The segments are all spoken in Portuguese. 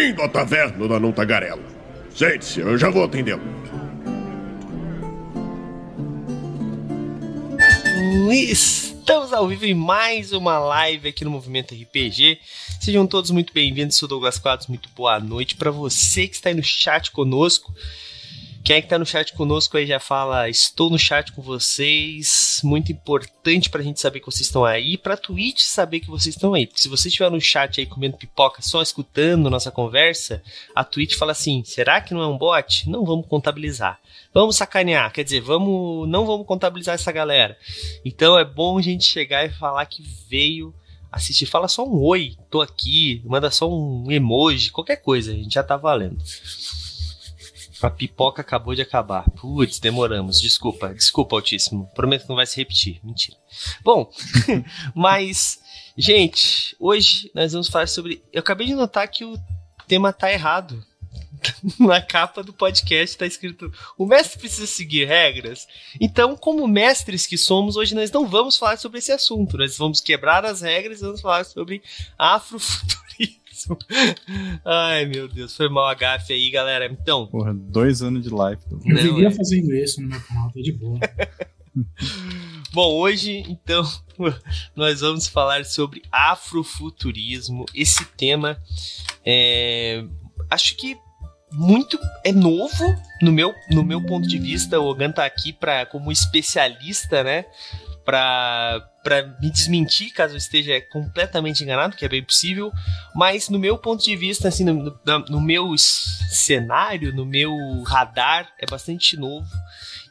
Bem-vindo à taverna da Não Tagarela. Sente-se, eu já vou atendê-lo. Estamos ao vivo em mais uma live aqui no Movimento RPG. Sejam todos muito bem-vindos, sou Douglas Quadros, muito boa noite para você que está aí no chat conosco. Quem é que tá no chat conosco aí já fala, estou no chat com vocês. Muito importante pra gente saber que vocês estão aí. Pra Twitch saber que vocês estão aí. Porque se você estiver no chat aí comendo pipoca, só escutando nossa conversa, a Twitch fala assim: será que não é um bot? Não vamos contabilizar. Vamos sacanear, quer dizer, vamos, não vamos contabilizar essa galera. Então é bom a gente chegar e falar que veio assistir. Fala só um oi, tô aqui, manda só um emoji, qualquer coisa, a gente já tá valendo. A pipoca acabou de acabar. Putz, demoramos. Desculpa, desculpa, Altíssimo. Prometo que não vai se repetir. Mentira. Bom, mas, gente, hoje nós vamos falar sobre. Eu acabei de notar que o tema tá errado. Na capa do podcast tá escrito: o mestre precisa seguir regras. Então, como mestres que somos, hoje nós não vamos falar sobre esse assunto. Nós vamos quebrar as regras e vamos falar sobre afrofuturismo isso. Ai, meu Deus, foi mal a gafe aí, galera. Então. Porra, dois anos de live. Eu não, vivia é... fazendo isso no meu canal, tô de boa. Bom, hoje, então, nós vamos falar sobre afrofuturismo. Esse tema é. Acho que muito é novo no meu, no meu ponto de vista. O Ogan tá aqui pra, como especialista, né? para me desmentir caso eu esteja completamente enganado, que é bem possível, mas no meu ponto de vista, assim, no, no, no meu cenário, no meu radar, é bastante novo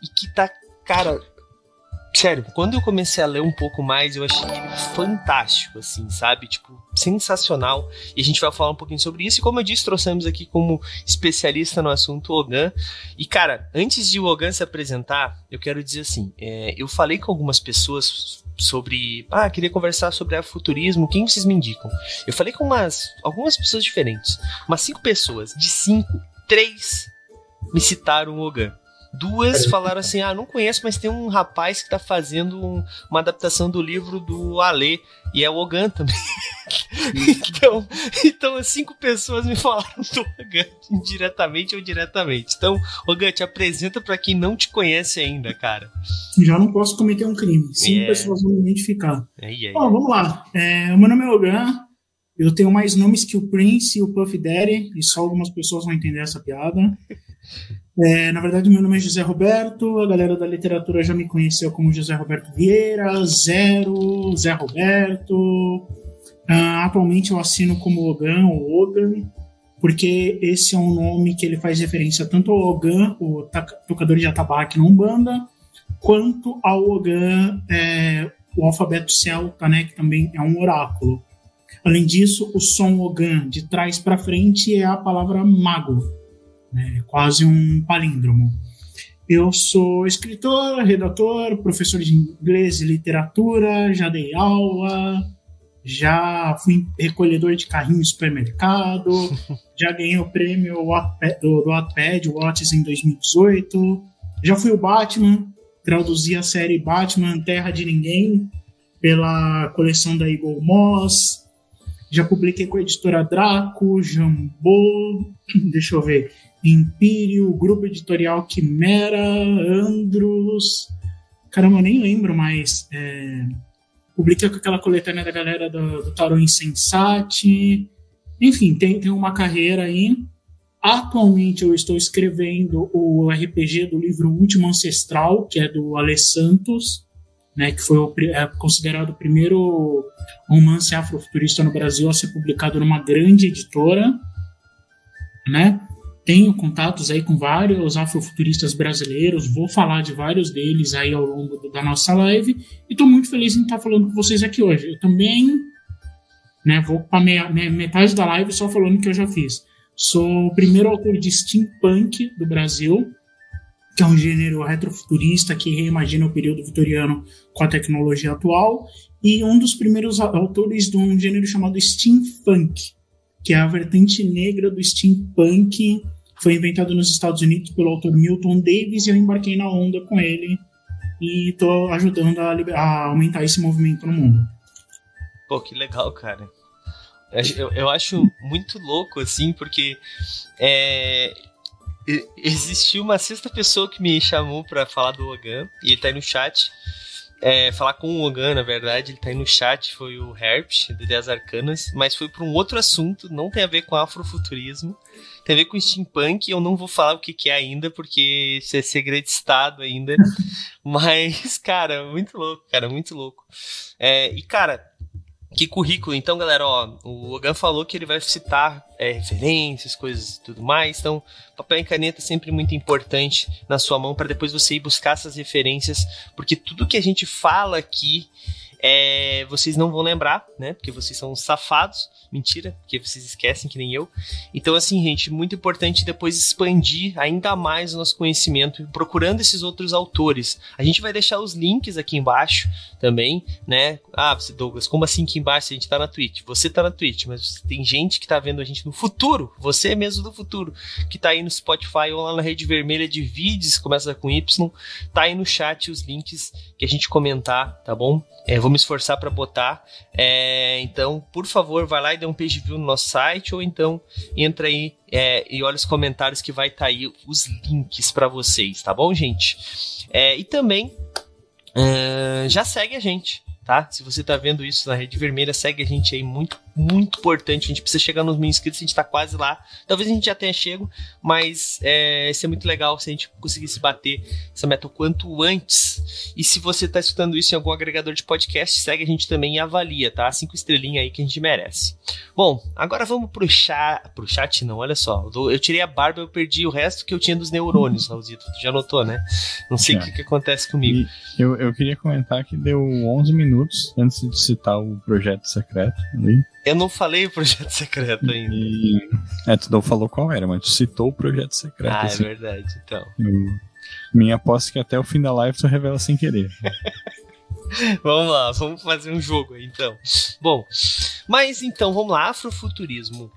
e que tá, cara, Sério, quando eu comecei a ler um pouco mais, eu achei fantástico, assim, sabe? Tipo, sensacional. E a gente vai falar um pouquinho sobre isso. E como eu disse, trouxemos aqui como especialista no assunto Ogan. E, cara, antes de o Ogan se apresentar, eu quero dizer assim: é, eu falei com algumas pessoas sobre. Ah, queria conversar sobre futurismo. Quem vocês me indicam? Eu falei com umas, algumas pessoas diferentes. Umas cinco pessoas. De cinco, três me citaram o Ogan. Duas falaram assim: ah, não conheço, mas tem um rapaz que tá fazendo um, uma adaptação do livro do Alê, e é o Ogan também. então, então, cinco pessoas me falaram do Ogan, indiretamente ou diretamente. Então, Ogan, te apresenta para quem não te conhece ainda, cara. Já não posso cometer um crime. Cinco é. pessoas vão me identificar. É, é, Bom, vamos lá. É, o meu nome é Ogan. Eu tenho mais nomes que o Prince e o Puff Daddy, e só algumas pessoas vão entender essa piada. É, na verdade, meu nome é José Roberto, a galera da literatura já me conheceu como José Roberto Vieira, Zero, Zé Roberto. Uh, atualmente eu assino como Ogan ou Ogan, porque esse é um nome que ele faz referência tanto ao Ogan, o tocador de atabaque na Umbanda, quanto ao Ogan, é, o alfabeto celta, né, que também é um oráculo. Além disso, o som Ogan de trás para frente é a palavra mago né? quase um palíndromo. Eu sou escritor, redator, professor de inglês e literatura, já dei aula, já fui recolhedor de carrinho em supermercado, já ganhei o prêmio do, Wattpad, Watts, em 2018, já fui o Batman, traduzi a série Batman Terra de Ninguém pela coleção da Eagle Moss, já publiquei com a editora Draco, Jambô, deixa eu ver, Império, Grupo Editorial Quimera, Andros. Caramba, eu nem lembro mais. É, publiquei com aquela coletânea da galera do, do Tarot Insensate. Enfim, tem, tem uma carreira aí. Atualmente eu estou escrevendo o RPG do livro Último Ancestral, que é do Ale Santos, né, que foi o, é considerado o primeiro romance afrofuturista no Brasil a ser publicado numa grande editora, né? Tenho contatos aí com vários afrofuturistas brasileiros, vou falar de vários deles aí ao longo da nossa live e estou muito feliz em estar falando com vocês aqui hoje. Eu também né, vou para metade da live só falando que eu já fiz. Sou o primeiro autor de steampunk do Brasil, que é um gênero retrofuturista que reimagina o período vitoriano com a tecnologia atual, e um dos primeiros autores de um gênero chamado steampunk, que é a vertente negra do steampunk foi inventado nos Estados Unidos pelo autor Milton Davis e eu embarquei na onda com ele e estou ajudando a, a, aumentar esse movimento no mundo. Pô, que legal, cara. Eu, eu acho muito louco, assim, porque é, existiu uma sexta pessoa que me chamou para falar do Logan, e ele tá aí no chat. É, falar com o Logan, na verdade, ele tá aí no chat, foi o Herpes, do 10 Arcanas, mas foi para um outro assunto, não tem a ver com afrofuturismo, tem a ver com steampunk, eu não vou falar o que, que é ainda, porque isso é segredo de estado ainda, mas, cara, muito louco, cara, muito louco. É, e, cara, que currículo. Então, galera, ó, o Logan falou que ele vai citar é, referências, coisas e tudo mais. Então, papel e caneta é sempre muito importante na sua mão para depois você ir buscar essas referências, porque tudo que a gente fala aqui é, vocês não vão lembrar, né? Porque vocês são safados. Mentira, porque vocês esquecem que nem eu. Então, assim, gente, muito importante depois expandir ainda mais o nosso conhecimento procurando esses outros autores. A gente vai deixar os links aqui embaixo também, né? Ah, você, Douglas, como assim aqui embaixo? A gente tá na Twitch. Você tá na Twitch, mas tem gente que tá vendo a gente no futuro, você mesmo do futuro, que tá aí no Spotify ou lá na rede vermelha de vídeos, começa com Y, tá aí no chat os links que a gente comentar, tá bom? É, vou me esforçar para botar. É, então, por favor, vai lá e dê um page view no nosso site ou então entra aí é, e olha os comentários que vai estar tá aí os links para vocês, tá bom, gente? É, e também é, já segue a gente tá? Se você tá vendo isso na Rede Vermelha, segue a gente aí, muito, muito importante. A gente precisa chegar nos mil inscritos, a gente tá quase lá. Talvez a gente já tenha chego, mas é, seria muito legal se a gente conseguisse bater essa meta o quanto antes. E se você tá escutando isso em algum agregador de podcast, segue a gente também e avalia, tá? Cinco estrelinhas aí que a gente merece. Bom, agora vamos pro chat. Pro chat não, olha só. Eu tirei a barba, eu perdi o resto que eu tinha dos neurônios, Raulzito. Tu já notou, né? Não sei o que, que acontece comigo. E eu, eu queria comentar que deu 11 minutos minutos antes de citar o projeto secreto ali. Eu não falei o projeto secreto ainda. E... É, tu não falou qual era, mas tu citou o projeto secreto. Ah, é assim. é verdade, então. Eu... Minha aposta é que até o fim da live tu revela sem querer. vamos lá, vamos fazer um jogo aí, então. Bom, mas então, vamos lá, afrofuturismo.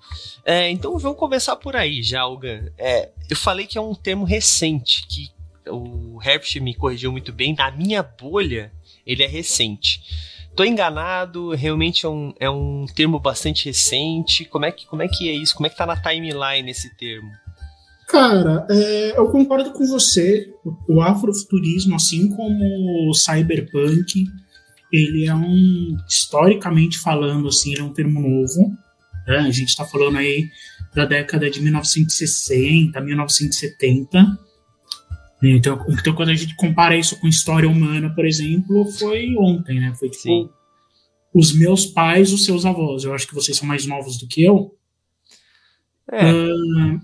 É, então vamos começar por aí já, Algan. É, eu falei que é um termo recente, que o Herbst me corrigiu muito bem. Na minha bolha, ele é recente. Tô enganado, realmente é um, é um termo bastante recente. Como é, que, como é que é isso? Como é que tá na timeline esse termo? Cara, é, eu concordo com você. O, o afrofuturismo, assim como o cyberpunk, ele é um, historicamente falando, assim, ele é um termo novo. Né? A gente está falando aí da década de 1960, 1970 então, então, quando a gente compara isso com história humana, por exemplo, foi ontem, né? Foi tipo Sim. os meus pais, os seus avós. Eu acho que vocês são mais novos do que eu. É. Uh,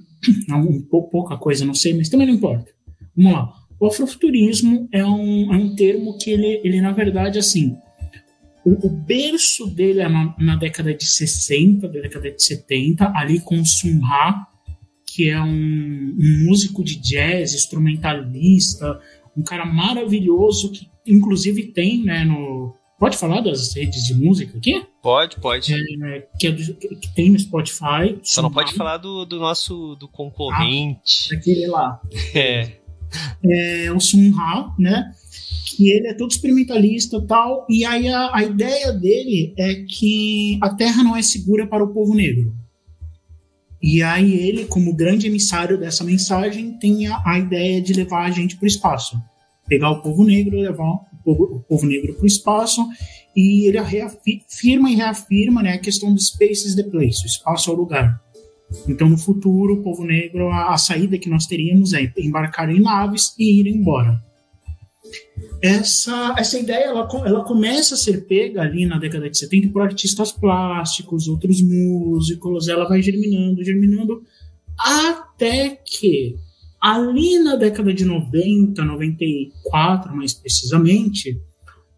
não, pouca coisa, não sei, mas também não importa. Vamos lá. O afrofuturismo é um, é um termo que ele, ele, na verdade, assim, o, o berço dele é na, na, década de 60, década de 70, ali com Sun Ra, que é um, um músico de jazz, instrumentalista, um cara maravilhoso que inclusive tem, né, no Pode falar das redes de música aqui? Pode, pode. É, que, é do, que, tem no Spotify. Só não pode falar do, do nosso do concorrente. Ah, aquele lá. É. É o Sun Ha, né? Que ele é todo experimentalista tal. E aí a, a ideia dele é que a Terra não é segura para o povo negro. E aí ele, como grande emissário dessa mensagem, tem a, a ideia de levar a gente para o espaço. Pegar o povo negro, levar o povo, o povo negro para o espaço, e ele reafirma e reafirma né, a questão do space is the place, o espaço é o lugar. Então, no futuro, o povo negro, a, a saída que nós teríamos é embarcar em naves e ir embora essa, essa ideia ela, ela começa a ser pega ali na década de 70 por artistas plásticos, outros músicos, ela vai germinando, germinando, até que ali na década de 90, 94 mais precisamente,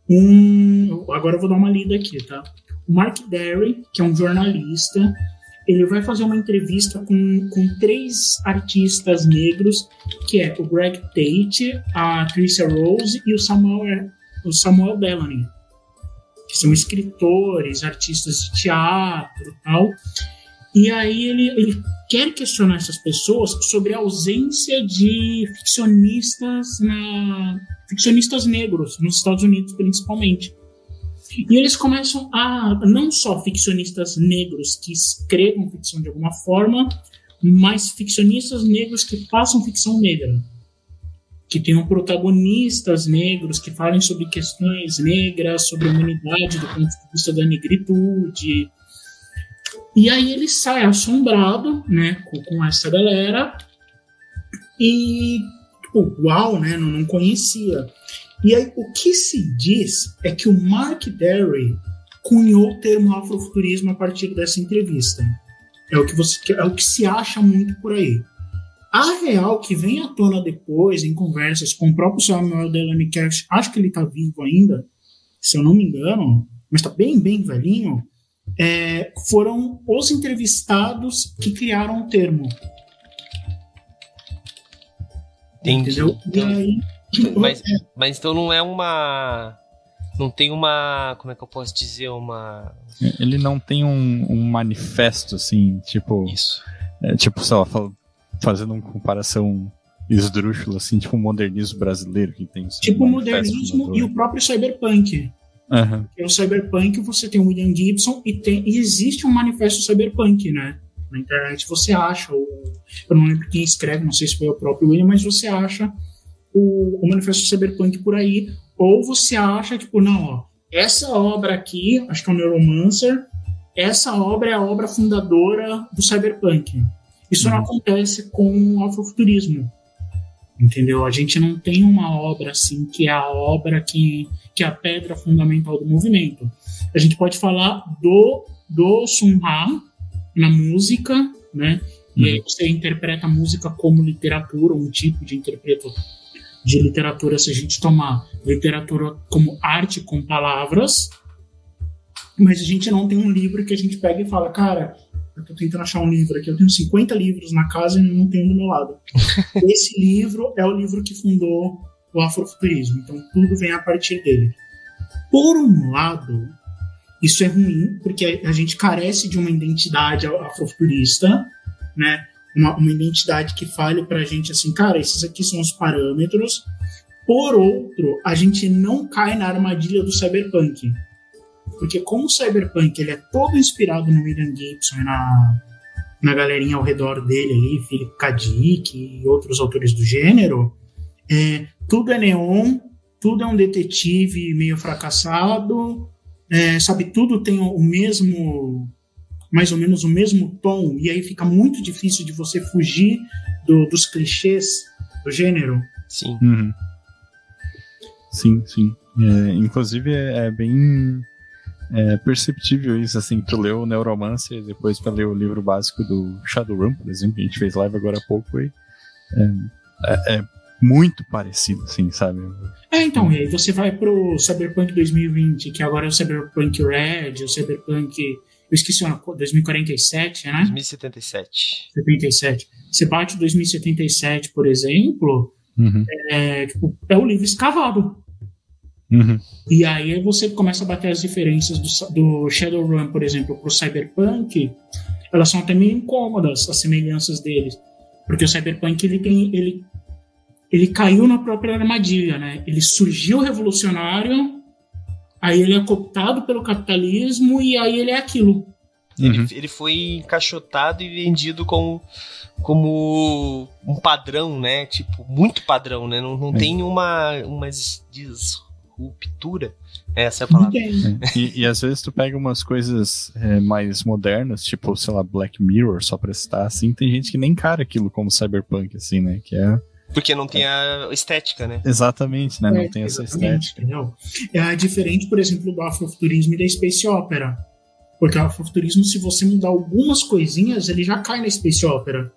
um, agora eu vou dar uma lida aqui, tá? O Mark Derry, que é um jornalista, ele vai fazer uma entrevista com, com três artistas negros, que é o Greg Tate, a Tricia Rose e o Samuel, o Samuel Bellamy, que são escritores, artistas de teatro tal. E aí ele, ele quer questionar essas pessoas sobre a ausência de ficcionistas na ficcionistas negros nos Estados Unidos principalmente. E eles começam a, não só ficcionistas negros que escrevam ficção de alguma forma, mas ficcionistas negros que façam ficção negra. Que tenham protagonistas negros que falem sobre questões negras, sobre a humanidade do ponto de vista da negritude. E aí ele sai assombrado né, com, essa galera e, tipo, uau, né, não, não conhecia. E aí, o que se diz é que o Mark Derry cunhou o termo afrofuturismo a partir dessa entrevista. É o que, você, é o que se acha muito por aí. A real que vem à tona depois, em conversas com o próprio Samuel Delaney Cash, acho que ele está vivo ainda, se eu não me engano, mas está bem, bem velhinho, é, foram os entrevistados que criaram o termo. Entendi. Entendeu? Então... E aí mas, mas então não é uma. Não tem uma. Como é que eu posso dizer? Uma. Ele não tem um, um manifesto, assim, tipo. Isso. É, tipo, sei lá, fazendo uma comparação esdrúxula, assim, tipo o modernismo brasileiro que tem. Assim, tipo o modernismo e o próprio cyberpunk. Uhum. É o cyberpunk, você tem o William Gibson e, tem, e existe um manifesto cyberpunk, né? Na internet você acha, ou, eu não lembro quem escreve, não sei se foi o próprio William, mas você acha o, o Manifesto Cyberpunk por aí, ou você acha, tipo, não, ó, essa obra aqui, acho que é o Neuromancer, essa obra é a obra fundadora do Cyberpunk. Isso uhum. não acontece com o afrofuturismo. Entendeu? A gente não tem uma obra assim que é a obra que, que é a pedra fundamental do movimento. A gente pode falar do, do Sun Ra na música, né? Uhum. E aí você interpreta a música como literatura, um tipo de interpretação de literatura, se a gente tomar literatura como arte com palavras, mas a gente não tem um livro que a gente pega e fala, cara, eu tô tentando achar um livro aqui, eu tenho 50 livros na casa e não tenho do meu lado. Esse livro é o livro que fundou o afrofuturismo, então tudo vem a partir dele. Por um lado, isso é ruim, porque a gente carece de uma identidade afrofuturista, né? Uma, uma identidade que fale para a gente assim, cara, esses aqui são os parâmetros. Por outro, a gente não cai na armadilha do cyberpunk. Porque como o cyberpunk ele é todo inspirado no William Gibson e na, na galerinha ao redor dele ali, Philip K. Dick e outros autores do gênero, é, tudo é neon, tudo é um detetive meio fracassado, é, sabe, tudo tem o mesmo mais ou menos o mesmo tom, e aí fica muito difícil de você fugir do, dos clichês do gênero. Sim. Uhum. Sim, sim. É, inclusive é, é bem é perceptível isso, assim, tu leu o Neuromancer depois para ler o livro básico do Shadowrun, por exemplo, que a gente fez live agora há pouco, e é, é, é muito parecido, assim, sabe? É, então, e aí você vai pro Cyberpunk 2020, que agora é o Cyberpunk Red, o Cyberpunk eu esqueci o ano, 2047, né? 2077. 77. Você bate 2077, por exemplo, uhum. é, tipo, é o livro escavado. Uhum. E aí você começa a bater as diferenças do, do Shadowrun, por exemplo, pro Cyberpunk, elas são até meio incômodas, as semelhanças deles. Porque o Cyberpunk, ele tem... Ele, ele caiu na própria armadilha, né? Ele surgiu revolucionário Aí ele é cooptado pelo capitalismo e aí ele é aquilo. Ele, uhum. ele foi encaixotado e vendido como, como um padrão, né? Tipo, muito padrão, né? Não, não é. tem uma, uma disruptura. Essa é a palavra. É. E, e, às vezes tu pega umas coisas é, mais modernas, tipo, sei lá, Black Mirror, só pra citar, assim, tem gente que nem encara aquilo como cyberpunk, assim, né? Que é porque não tem a estética, né? Exatamente, né? Não é, tem essa estética. Entendeu? É diferente, por exemplo, do afrofuturismo e da space opera. Porque o afrofuturismo, se você mudar algumas coisinhas, ele já cai na space opera.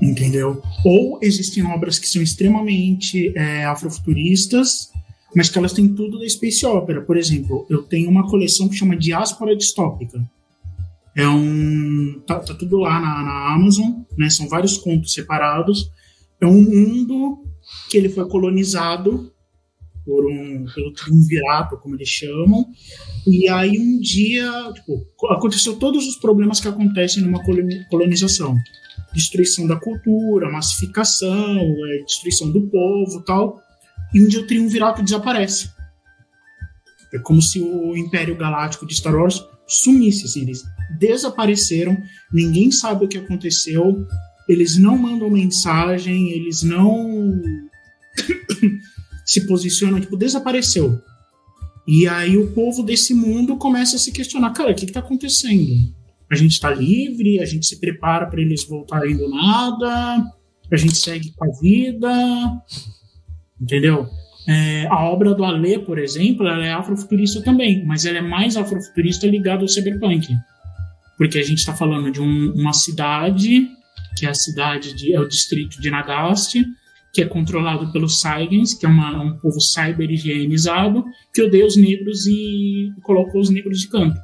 Entendeu? Ou existem obras que são extremamente é, afrofuturistas, mas que elas têm tudo da space opera. Por exemplo, eu tenho uma coleção que chama Diáspora Distópica é um. Tá, tá tudo lá na, na, Amazon, né? São vários contos separados. É um mundo que ele foi colonizado por um pelo triunvirato, como eles chamam. E aí um dia, tipo, aconteceu todos os problemas que acontecem numa colonização. Destruição da cultura, massificação, é, destruição do povo tal. E um dia o triunvirato desaparece. É como se o Império Galáctico de Star Wars sumisse, assim, eles desapareceram, ninguém sabe o que aconteceu, eles não mandam mensagem, eles não se posicionam, tipo, desapareceu. E aí o povo desse mundo começa a se questionar, cara, o que está acontecendo? A gente está livre, a gente se prepara para eles voltarem do nada, a gente segue com a vida, entendeu? É, a obra do Alê, por exemplo, ela é afrofuturista também, mas ela é mais afrofuturista ligada ao cyberpunk. Porque a gente está falando de um, uma cidade, que é a cidade de, é o distrito de Nagaste, que é controlado pelos Saigens, que é uma, um povo cyber-higienizado, que odeia os negros e colocou os negros de canto.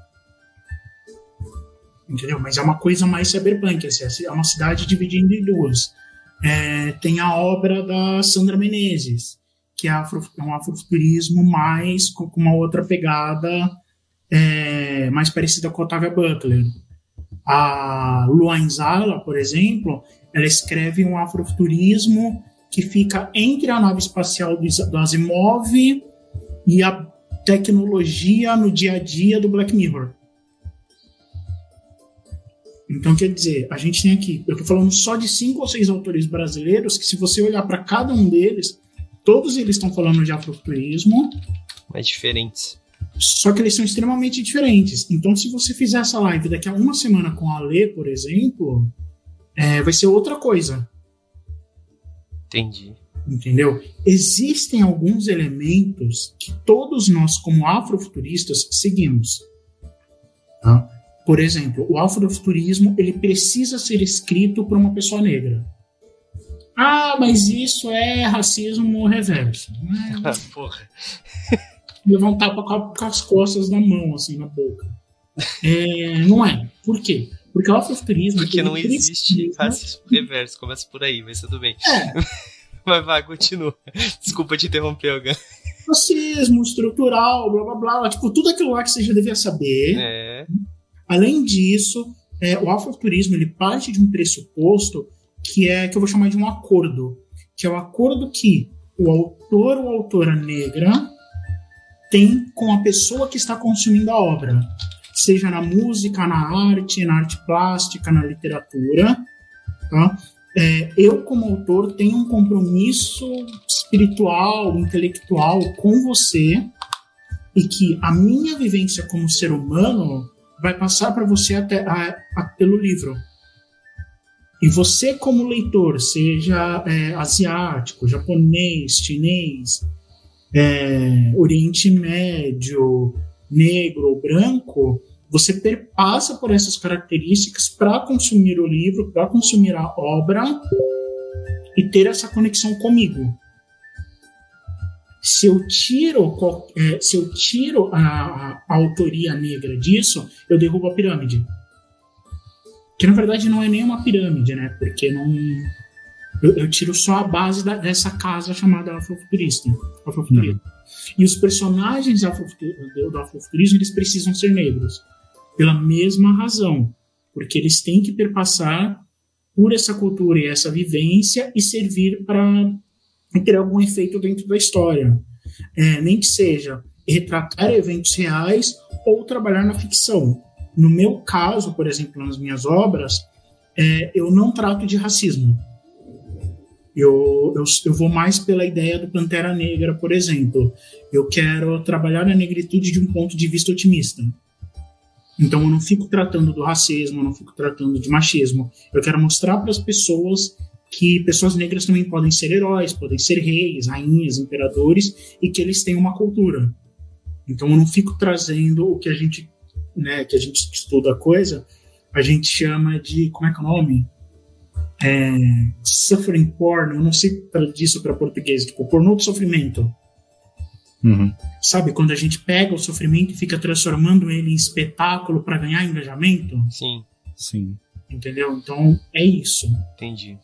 Entendeu? Mas é uma coisa mais cyberpunk, assim, é uma cidade dividida em duas. É, tem a obra da Sandra Menezes, que é, afro, é um afrofuturismo mais com uma outra pegada é, mais parecida com a Octavia Butler. A Luan Zala, por exemplo, ela escreve um afrofuturismo que fica entre a nave espacial do Asimov e a tecnologia no dia a dia do Black Mirror. Então, quer dizer, a gente tem aqui, eu estou falando só de cinco ou seis autores brasileiros que, se você olhar para cada um deles, Todos eles estão falando de afrofuturismo. Mas diferentes. Só que eles são extremamente diferentes. Então, se você fizer essa live daqui a uma semana com a Lê, por exemplo, é, vai ser outra coisa. Entendi. Entendeu? Existem alguns elementos que todos nós, como afrofuturistas, seguimos. Tá? Por exemplo, o afrofuturismo ele precisa ser escrito por uma pessoa negra. Ah, mas isso é racismo reverso. Ah, porra. Levantar com, com as costas na mão, assim, na boca. É, não é. Por quê? Porque o afrofuturismo... Porque não existe racismo reverso. Começa por aí, mas tudo bem. É. Vai, vai, continua. Desculpa te interromper, alguém. Racismo estrutural, blá, blá, blá. Tipo, tudo aquilo lá que você já devia saber. É. Além disso, é, o afrofuturismo, ele parte de um pressuposto que é que eu vou chamar de um acordo, que é o acordo que o autor ou autora negra tem com a pessoa que está consumindo a obra, seja na música, na arte, na arte plástica, na literatura. Tá? É, eu, como autor, tenho um compromisso espiritual, intelectual com você e que a minha vivência como ser humano vai passar para você até a, a, pelo livro. E você, como leitor, seja é, asiático, japonês, chinês, é, Oriente Médio, negro ou branco, você perpassa por essas características para consumir o livro, para consumir a obra e ter essa conexão comigo. Se eu tiro, é, se eu tiro a, a, a autoria negra disso, eu derrubo a pirâmide que na verdade não é nem uma pirâmide, né? Porque não. Eu, eu tiro só a base da, dessa casa chamada afrofuturista. afrofuturista. Uhum. E os personagens do afrofuturismo eles precisam ser negros. Pela mesma razão. Porque eles têm que perpassar por essa cultura e essa vivência e servir para ter algum efeito dentro da história. É, nem que seja retratar eventos reais ou trabalhar na ficção. No meu caso, por exemplo, nas minhas obras, é, eu não trato de racismo. Eu, eu, eu, vou mais pela ideia do Pantera Negra, por exemplo. Eu quero trabalhar a negritude de um ponto de vista otimista. Então eu não fico tratando do racismo, eu não fico tratando de machismo. Eu quero mostrar para as pessoas que pessoas negras também podem ser heróis, podem ser reis, rainhas, imperadores e que eles têm uma cultura. Então eu não fico trazendo o que a gente né, que a gente estuda a coisa, a gente chama de, como é que é o nome? É, suffering porn, eu não sei disso para português, tipo, pornô de sofrimento. Uhum. Sabe, quando a gente pega o sofrimento e fica transformando ele em espetáculo para ganhar engajamento? Sim. Sim. Entendeu? Então, é isso. Entendi.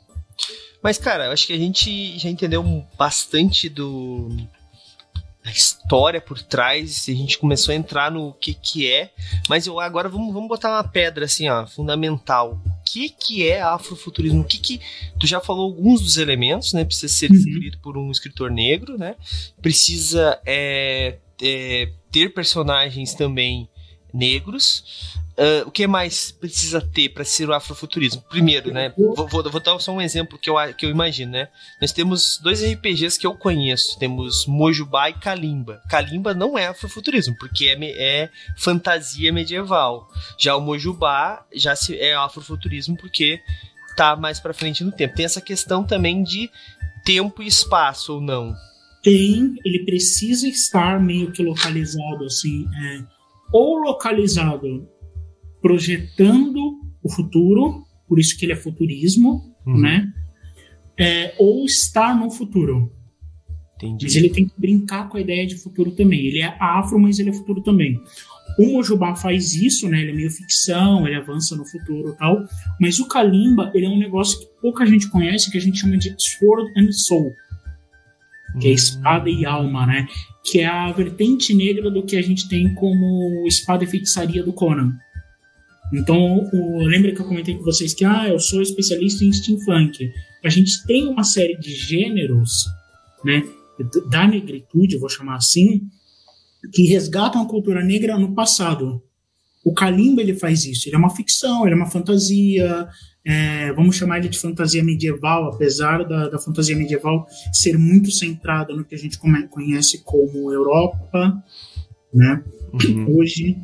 Mas, cara, eu acho que a gente já entendeu bastante do, a história por trás, a gente começou a entrar no que que é, mas eu agora vamos, vamos botar uma pedra assim, ó, fundamental. O que que é afrofuturismo? O que que tu já falou alguns dos elementos, né? Precisa ser uhum. escrito por um escritor negro, né? Precisa é, é, ter personagens também negros. Uh, o que mais precisa ter para ser o afrofuturismo? Primeiro, né? Vou, vou, vou, dar só um exemplo que eu, que eu imagino, né? Nós temos dois RPGs que eu conheço. Temos Mojubá e Kalimba. Kalimba não é afrofuturismo, porque é, é fantasia medieval. Já o Mojubá já se, é afrofuturismo porque tá mais para frente no tempo. Tem essa questão também de tempo e espaço ou não. Tem, ele precisa estar meio que localizado assim, é, ou localizado projetando o futuro, por isso que ele é futurismo, uhum. né? É, ou estar no futuro. Entendi. Mas ele tem que brincar com a ideia de futuro também. Ele é afro, mas ele é futuro também. O Mojubá faz isso, né? Ele é meio ficção, ele avança no futuro e tal. Mas o Kalimba, ele é um negócio que pouca gente conhece, que a gente chama de Sword and Soul. Que é hum. espada e alma, né? Que é a vertente negra do que a gente tem como espada e feitiçaria do Conan. Então, o, lembra que eu comentei com vocês que ah, eu sou especialista em steampunk. A gente tem uma série de gêneros, né, da negritude, eu vou chamar assim, que resgatam a cultura negra no passado. O Kalimba ele faz isso. Ele é uma ficção, ele é uma fantasia. É, vamos chamar ele de fantasia medieval, apesar da, da fantasia medieval ser muito centrada no que a gente conhece como Europa, né? Uhum. Hoje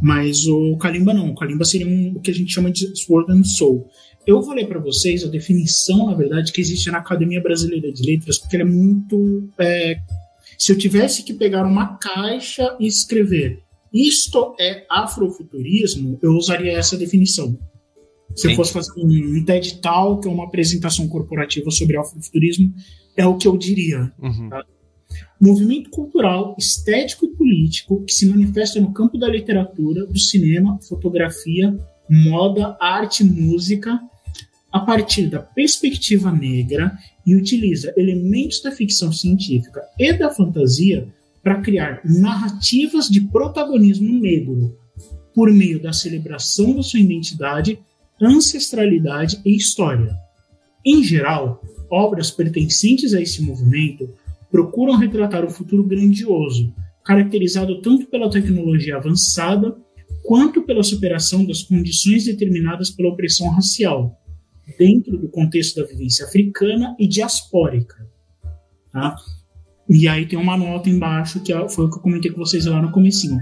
mas o Kalimba não. O Kalimba seria um, o que a gente chama de Sword and Soul. Eu vou ler para vocês a definição, na verdade, que existe na Academia Brasileira de Letras, porque ela é muito. É, se eu tivesse que pegar uma caixa e escrever isto é afrofuturismo, eu usaria essa definição. Se Sim. eu fosse fazer um TED Talk ou uma apresentação corporativa sobre afrofuturismo, é o que eu diria. Uhum. Tá? Movimento cultural, estético e político que se manifesta no campo da literatura, do cinema, fotografia, moda, arte música, a partir da perspectiva negra e utiliza elementos da ficção científica e da fantasia para criar narrativas de protagonismo negro por meio da celebração da sua identidade, ancestralidade e história. Em geral, obras pertencentes a esse movimento procuram retratar o futuro grandioso, caracterizado tanto pela tecnologia avançada quanto pela superação das condições determinadas pela opressão racial, dentro do contexto da vivência africana e diaspórica. Tá? E aí tem uma nota embaixo, que foi o que eu comentei com vocês lá no comecinho.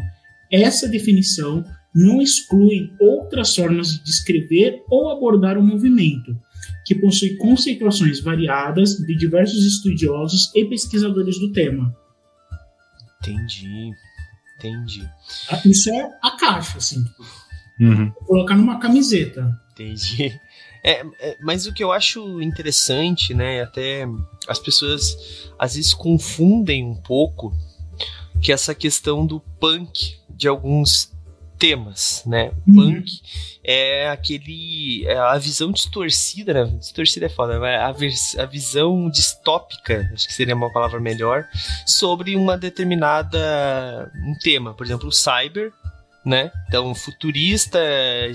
Essa definição não exclui outras formas de descrever ou abordar o movimento, que possui conceituações variadas de diversos estudiosos e pesquisadores do tema. Entendi, entendi. Ah, isso é a caixa, assim. Uhum. Colocar numa camiseta. Entendi. É, é, mas o que eu acho interessante, né, até as pessoas às vezes confundem um pouco que essa questão do punk de alguns temas, né? Uhum. Punk é aquele. É a visão distorcida, né? Distorcida é foda, mas a, a visão distópica, acho que seria uma palavra melhor, sobre uma determinada. um tema. Por exemplo, o cyber, né? Então, futurista,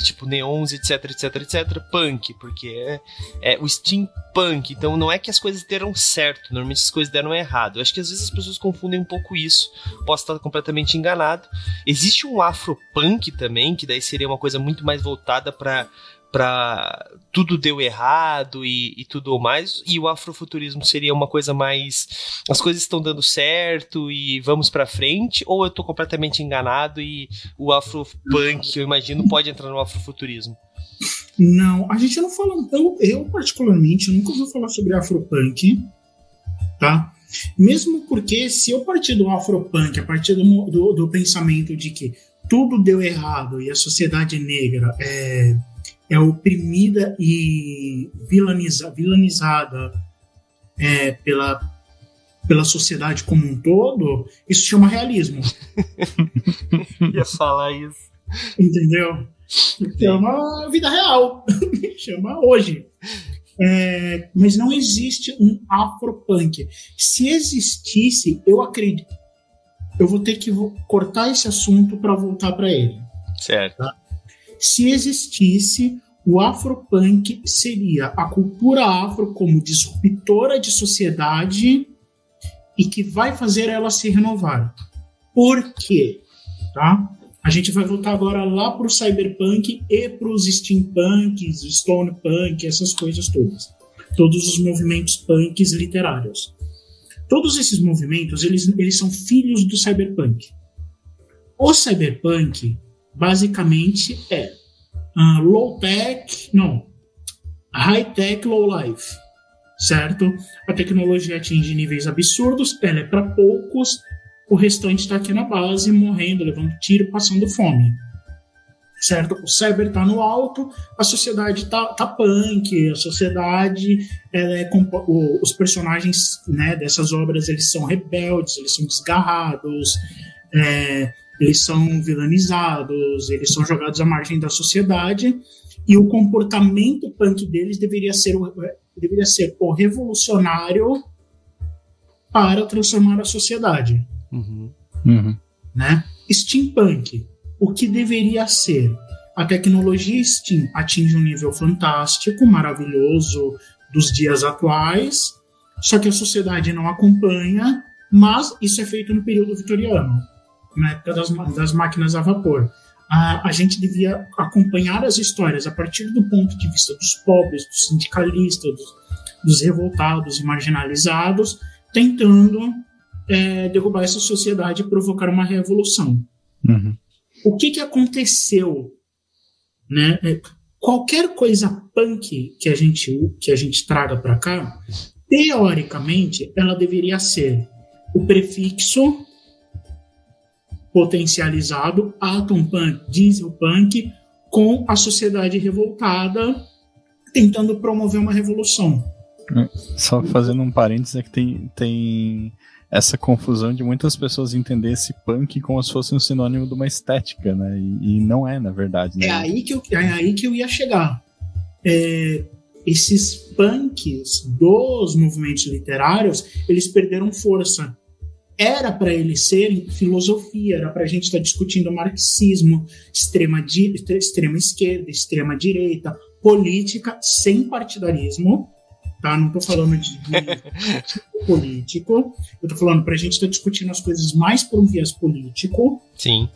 tipo neons, etc, etc, etc, punk, porque é, é o steampunk. Então, não é que as coisas deram certo, normalmente as coisas deram errado. Eu acho que às vezes as pessoas confundem um pouco isso. Posso estar completamente enganado. Existe um afropunk também, que daí seria uma coisa muito mais voltada para para tudo deu errado e, e tudo mais, e o afrofuturismo seria uma coisa mais as coisas estão dando certo e vamos para frente, ou eu tô completamente enganado e o afropunk, eu imagino, pode entrar no afrofuturismo? Não, a gente não fala. Eu, eu particularmente, nunca ouvi falar sobre afropunk, tá? Mesmo porque, se eu partir do afropunk, a partir do, do, do pensamento de que tudo deu errado e a sociedade negra é é oprimida e vilaniza, vilanizada é, pela, pela sociedade como um todo, isso chama realismo. Ia falar isso. Entendeu? Chama vida real. chama hoje. É, mas não existe um afropunk. Se existisse, eu acredito. Eu vou ter que cortar esse assunto para voltar para ele. Certo. Tá? Se existisse, o afropunk seria a cultura afro como disruptora de sociedade e que vai fazer ela se renovar. Por quê? Tá? A gente vai voltar agora lá para o cyberpunk e para os steampunks, stonepunk, essas coisas todas. Todos os movimentos punks literários. Todos esses movimentos, eles, eles são filhos do cyberpunk. O cyberpunk, basicamente, é uh, low-tech, não, high-tech, low-life, certo? A tecnologia atinge níveis absurdos, ela é para poucos, o restante está aqui na base, morrendo, levando tiro, passando fome. Certo? O cyber está no alto, a sociedade tá, tá punk, a sociedade, é, os personagens né, dessas obras eles são rebeldes, eles são desgarrados, é, eles são vilanizados, eles são jogados à margem da sociedade e o comportamento punk deles deveria ser o, deveria ser o revolucionário para transformar a sociedade. Uhum. Uhum. Né? Steampunk, o que deveria ser? A tecnologia Steam atinge um nível fantástico, maravilhoso dos dias atuais, só que a sociedade não acompanha, mas isso é feito no período vitoriano, na época das, das máquinas a vapor. A, a gente devia acompanhar as histórias a partir do ponto de vista dos pobres, dos sindicalistas, dos, dos revoltados e marginalizados, tentando é, derrubar essa sociedade e provocar uma revolução. Uhum. O que, que aconteceu? Né? É, qualquer coisa punk que a gente, que a gente traga para cá, teoricamente, ela deveria ser o prefixo potencializado atom punk, diesel punk, com a sociedade revoltada tentando promover uma revolução. Só fazendo um parênteses é que tem, tem essa confusão de muitas pessoas entender esse punk como se fosse um sinônimo de uma estética, né? E, e não é, na verdade. Né? É, aí que eu, é aí que eu ia chegar. É, esses punks dos movimentos literários, eles perderam força. Era para eles serem filosofia, era para a gente estar tá discutindo marxismo, extrema, extrema esquerda, extrema direita, política sem partidarismo, tá? Não estou falando de, de político, eu estou falando para a gente estar tá discutindo as coisas mais por um viés político. Sim.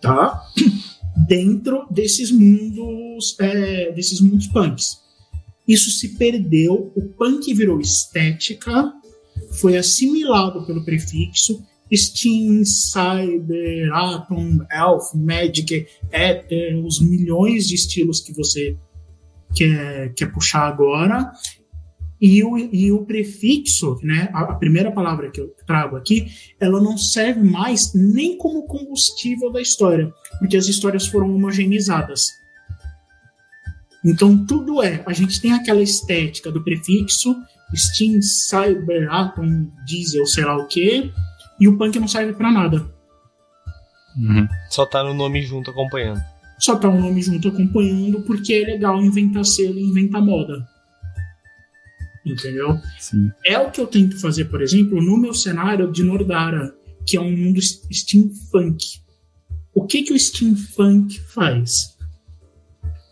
Tá? Dentro desses mundos, é, desses mundos punks. Isso se perdeu, o punk virou estética, foi assimilado pelo prefixo Steam, Cyber, Atom, Elf, Magic, Ether, os milhões de estilos que você quer, quer puxar agora, e o, e o prefixo, né, a, a, primeira palavra que eu trago aqui, ela não serve mais nem como combustível da história, porque as histórias foram homogeneizadas. Então tudo é, a gente tem aquela estética do prefixo, Steam, Cyber, Atom, Diesel, sei lá o que, e o punk não serve para nada. Uhum. Só tá no nome junto acompanhando. Só tá o nome junto acompanhando porque é legal inventar selo e inventar moda entendeu? Sim. É o que eu tento fazer, por exemplo, no meu cenário de Nordara, que é um mundo steampunk. O que, que o steampunk faz?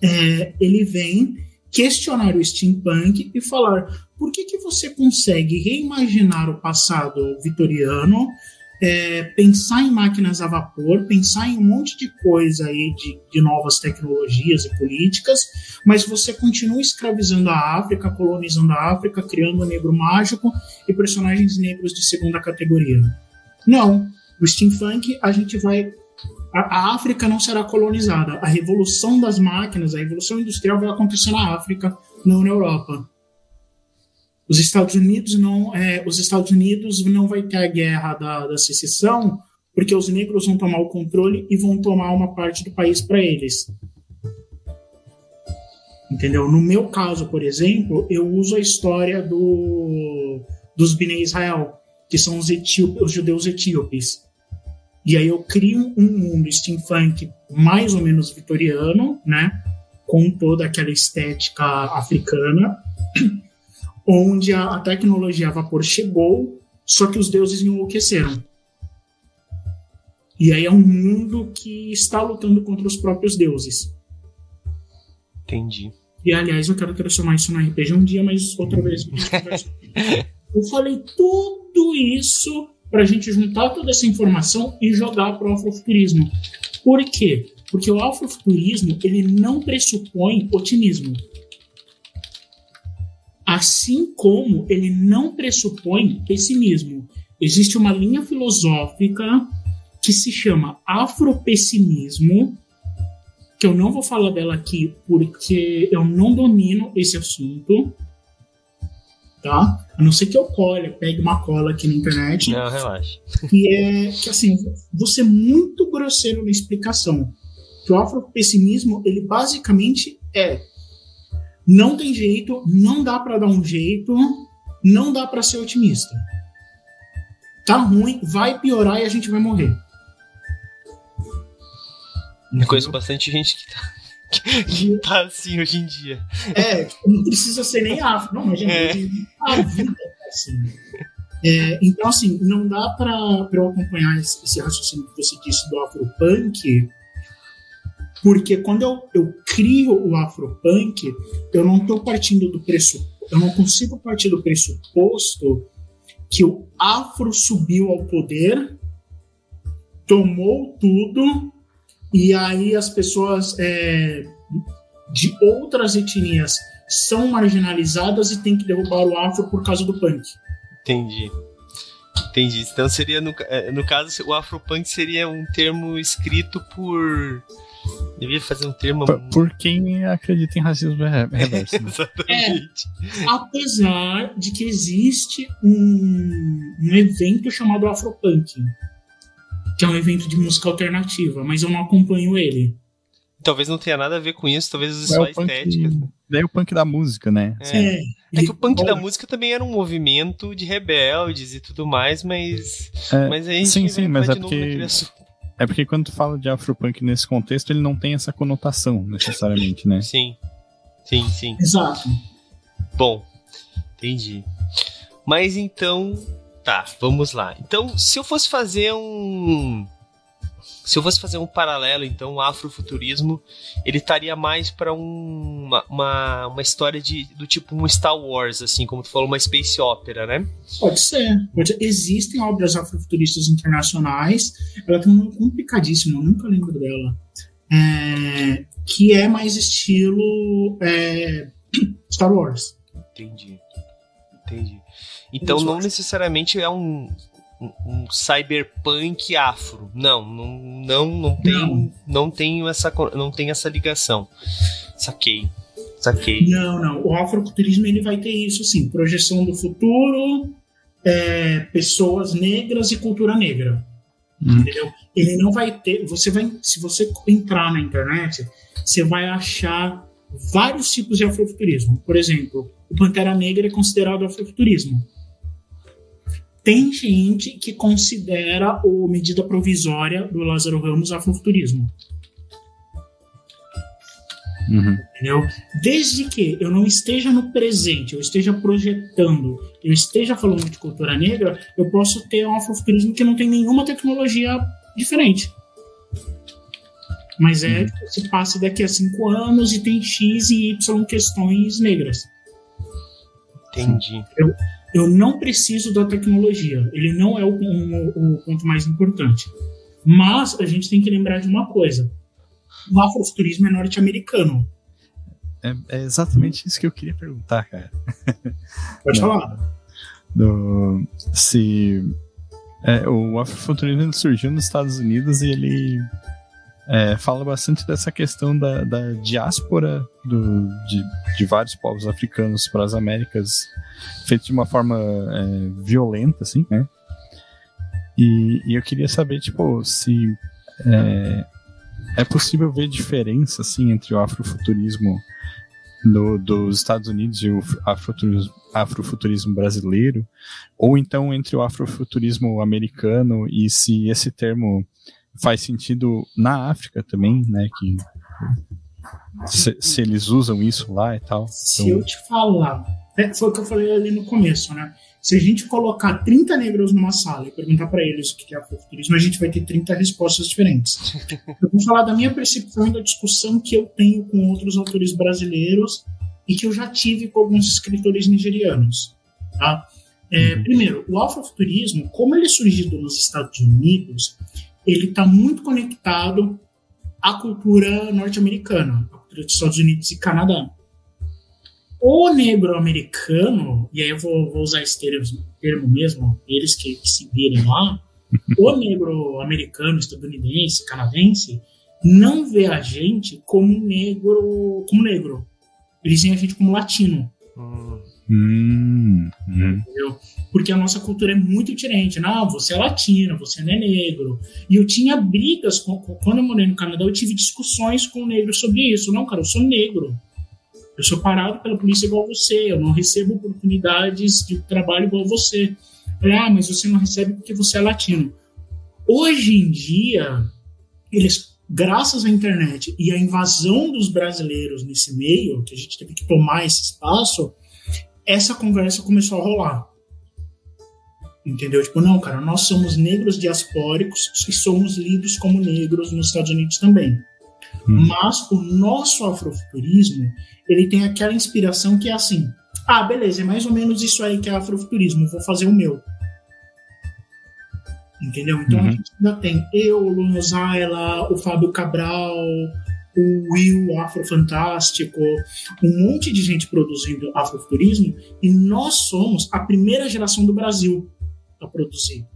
É, ele vem questionar o steampunk e falar por que, que você consegue reimaginar o passado vitoriano é, pensar em máquinas a vapor, pensar em um monte de coisa aí de, de novas tecnologias e políticas, mas você continua escravizando a África, colonizando a África, criando um negro mágico e personagens negros de segunda categoria. Não. No steampunk, a gente vai. A, África não será colonizada. A revolução das máquinas, a revolução industrial vai acontecer na África, não na Europa. Os Estados Unidos não, é, os Estados Unidos não vai ter a guerra da, da secessão porque os negros vão tomar o controle e vão tomar uma parte do país para eles. Entendeu? No meu caso, por exemplo, eu uso a história do, dos Bnei Israel, que são os, etíopes, os judeus etíopes. E aí eu crio um mundo steampunk mais ou menos vitoriano, né? Com toda aquela estética africana onde a, a tecnologia a vapor chegou, só que os deuses enlouqueceram. E aí é um mundo que está lutando contra os próprios deuses. Entendi. E aliás, eu quero transformar isso no RPG um dia, mas outra vez. eu falei tudo isso para a gente juntar toda essa informação e jogar para o afrofuturismo. Por quê? Porque o afrofuturismo ele não pressupõe otimismo. Assim como ele não pressupõe pessimismo. Existe uma linha filosófica que se chama afropessimismo, que eu não vou falar dela aqui porque eu não domino esse assunto, tá? A não ser que eu colhe, pegue uma cola aqui na internet. Não, relaxa. E é que, assim, você é muito grosseiro na explicação. Que o afropessimismo, ele basicamente é não tem jeito, não dá para dar um jeito, não dá para ser otimista. Tá ruim, vai piorar e a gente vai morrer. Eu conheço bastante gente que tá, que tá assim hoje em dia. É, não precisa ser nem afro, não, mas gente, é. a vida é assim. É, então, assim, não dá para eu acompanhar esse, esse, raciocínio que você disse do afropunk, porque quando eu, eu crio o afropunk, eu não estou partindo do pressuposto, eu não consigo partir do pressuposto que o afro subiu ao poder, tomou tudo e aí as pessoas é, de outras etnias são marginalizadas e tem que derrubar o afro por causa do punk. Entendi. Entendi. Então seria, no, é, no caso, o afropunk seria um termo escrito por. Devia fazer um termo. Por, por quem acredita em racismo reverso. Né? Exatamente. É, apesar de que existe um, um evento chamado Afropunk que é um evento de música alternativa, mas eu não acompanho ele. Talvez não tenha nada a ver com isso, talvez é só estética. Daí o punk da música, né? É, é, é que o punk da música também era um movimento de rebeldes e tudo mais, mas. É, mas a gente sim, sim, mas é porque. É porque quando tu fala de afropunk nesse contexto, ele não tem essa conotação, necessariamente, né? Sim. Sim, sim. Exato. Bom, entendi. Mas então, Tá, vamos lá. Então, se eu fosse fazer um. Se eu fosse fazer um paralelo, então, o afrofuturismo, ele estaria mais para um, uma, uma, uma, história de, do tipo um Star Wars, assim, como tu falou, uma space opera, né? Pode ser. Pode ser. Existem obras afrofuturistas internacionais. Ela tem um nome complicadíssimo, eu nunca lembro dela. É, que é mais estilo é, Star Wars. Entendi. Entendi. Então não necessariamente é um, um, um, cyberpunk afro. Não, não, não, não tem, não. não tem essa, não tem essa ligação. Saquei. Saquei. Não, não. O afrofuturismo ele vai ter isso, sim. Projeção do futuro, é, pessoas negras e cultura negra. Hum. Entendeu? Ele não vai ter. Você vai, se você entrar na internet, você vai achar vários tipos de afrofuturismo. Por exemplo, o Pantera Negra é considerado afrofuturismo. Tem gente que considera o medida provisória do Lázaro Ramos afrofuturismo. Uhum. Entendeu? Desde que eu não esteja no presente, eu esteja projetando, eu esteja falando de cultura negra, eu posso ter um afrofuturismo que não tem nenhuma tecnologia diferente. Mas é uhum. que se passa daqui a cinco anos e tem X e Y questões negras. Entendi. Eu, eu não preciso da tecnologia. Ele não é o, o, o ponto mais importante. Mas a gente tem que lembrar de uma coisa: o afrofuturismo é norte-americano. É, é, exatamente isso que eu queria perguntar, cara. Pode falar. Do, se é, o afrofuturismo surgiu nos Estados Unidos e ele é, fala bastante dessa questão da, da diáspora do, de, de vários povos africanos para as Américas, feito de uma forma é, violenta, assim, né? E, e, eu queria saber, tipo, se é, é possível ver diferença, assim, entre o afrofuturismo no, dos Estados Unidos e o afrofuturismo, afrofuturismo brasileiro, ou então entre o afrofuturismo americano e se esse termo faz sentido na África também, né? Que se, se eles usam isso lá e tal. Se então... eu te falar, é, foi o que eu falei ali no começo, né? Se a gente colocar 30 negros numa sala e perguntar para eles o que é afrofuturismo, a gente vai ter 30 respostas diferentes. eu vou falar da minha percepção e da discussão que eu tenho com outros autores brasileiros e que eu já tive com alguns escritores nigerianos. Tá? É, uhum. Primeiro, o afrofuturismo, como ele é surgido nos Estados Unidos, ele está muito conectado à cultura norte-americana, à cultura dos Estados Unidos e Canadá. O negro americano, e aí eu vou, vou usar esse termo, termo mesmo, eles que, que se virem lá, o negro americano, estadunidense, canadense, não vê a gente como negro, como negro. Eles veem a gente como latino. Hum, Entendeu? Porque a nossa cultura é muito diferente. Não, você é latino, você não é negro. E eu tinha brigas, com, quando eu morei no Canadá, eu tive discussões com negros sobre isso. Não, cara, eu sou negro. Eu sou parado pela polícia igual você. Eu não recebo oportunidades de trabalho igual você. Ah, mas você não recebe porque você é latino. Hoje em dia, eles, graças à internet e à invasão dos brasileiros nesse meio, que a gente teve que tomar esse espaço, essa conversa começou a rolar. Entendeu? Tipo, não, cara, nós somos negros diaspóricos e somos lidos como negros nos Estados Unidos também. Hum. Mas o nosso afrofuturismo, ele tem aquela inspiração que é assim: ah, beleza, é mais ou menos isso aí que é afrofuturismo, vou fazer o meu. Entendeu? Então uhum. a gente ainda tem eu, o Luno Zaila, o Fábio Cabral, o Will Afrofantástico, um monte de gente produzindo afrofuturismo, e nós somos a primeira geração do Brasil a produzir.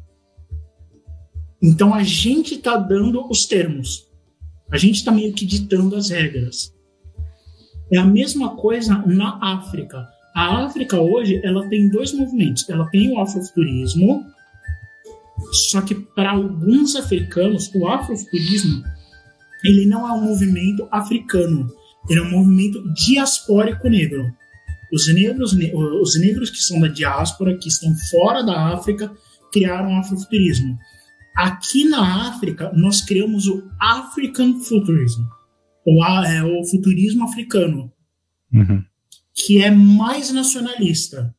Então a gente está dando os termos, a gente está meio que ditando as regras. É a mesma coisa na África. A África hoje ela tem dois movimentos. Ela tem o afrofuturismo, só que para alguns africanos o afrofuturismo ele não é um movimento africano, ele é um movimento diaspórico negro. Os negros, os negros que são da diáspora, que estão fora da África, criaram o afrofuturismo. Aqui na África, nós criamos o African Futurism, ou é, o futurismo africano, uhum. que é mais nacionalista.